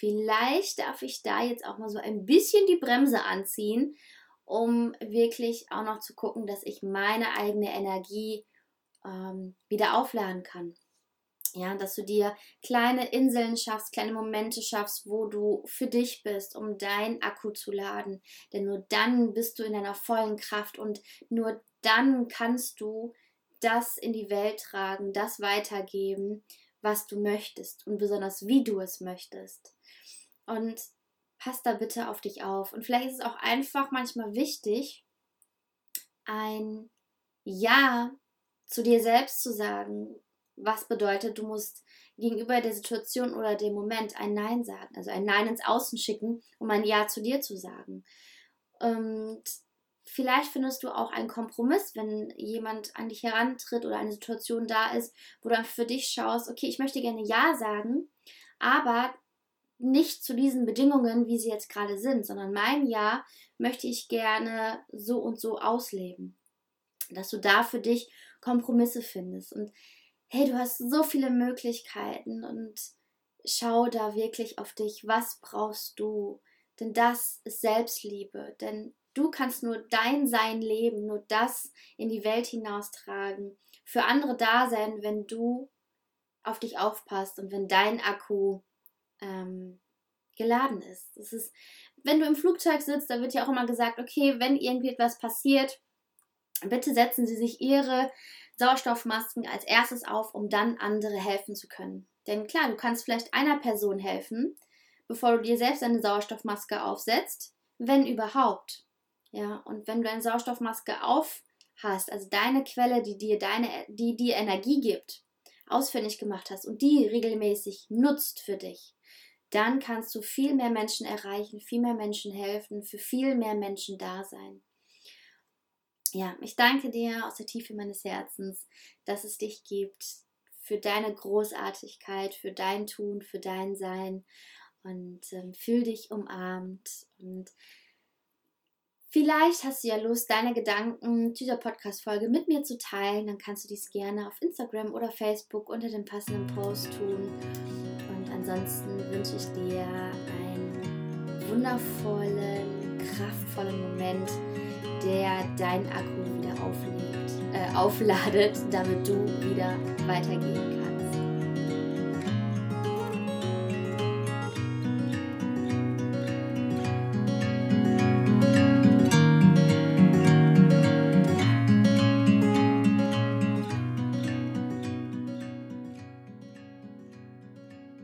vielleicht darf ich da jetzt auch mal so ein bisschen die Bremse anziehen, um wirklich auch noch zu gucken, dass ich meine eigene Energie ähm, wieder aufladen kann. Ja, dass du dir kleine Inseln schaffst, kleine Momente schaffst, wo du für dich bist, um dein Akku zu laden. Denn nur dann bist du in deiner vollen Kraft und nur dann kannst du das in die Welt tragen, das weitergeben, was du möchtest und besonders wie du es möchtest. Und pass da bitte auf dich auf. Und vielleicht ist es auch einfach manchmal wichtig, ein Ja zu dir selbst zu sagen, was bedeutet, du musst gegenüber der Situation oder dem Moment ein Nein sagen, also ein Nein ins Außen schicken, um ein Ja zu dir zu sagen. Und vielleicht findest du auch einen Kompromiss, wenn jemand an dich herantritt oder eine Situation da ist, wo du für dich schaust, okay, ich möchte gerne Ja sagen, aber nicht zu diesen Bedingungen, wie sie jetzt gerade sind, sondern mein Ja möchte ich gerne so und so ausleben. Dass du da für dich Kompromisse findest. Und hey, du hast so viele Möglichkeiten und schau da wirklich auf dich. Was brauchst du? Denn das ist Selbstliebe. Denn du kannst nur dein Sein leben, nur das in die Welt hinaustragen, für andere da sein, wenn du auf dich aufpasst und wenn dein Akku ähm, geladen ist. Das ist, wenn du im Flugzeug sitzt, da wird ja auch immer gesagt, okay, wenn irgendwie etwas passiert, bitte setzen Sie sich Ihre Sauerstoffmasken als erstes auf, um dann andere helfen zu können. Denn klar, du kannst vielleicht einer Person helfen, bevor du dir selbst eine Sauerstoffmaske aufsetzt, wenn überhaupt. Ja, und wenn du eine Sauerstoffmaske auf hast, also deine Quelle, die dir deine, die dir Energie gibt, ausfindig gemacht hast und die regelmäßig nutzt für dich, dann kannst du viel mehr Menschen erreichen, viel mehr Menschen helfen, für viel mehr Menschen da sein. Ja, ich danke dir aus der Tiefe meines Herzens, dass es dich gibt, für deine Großartigkeit, für dein Tun, für dein Sein und ähm, fühl dich umarmt und Vielleicht hast du ja Lust, deine Gedanken zu dieser Podcast-Folge mit mir zu teilen. Dann kannst du dies gerne auf Instagram oder Facebook unter dem passenden Post tun. Ansonsten wünsche ich dir einen wundervollen, kraftvollen Moment, der deinen Akku wieder auflegt, äh, aufladet, damit du wieder weitergehen kannst.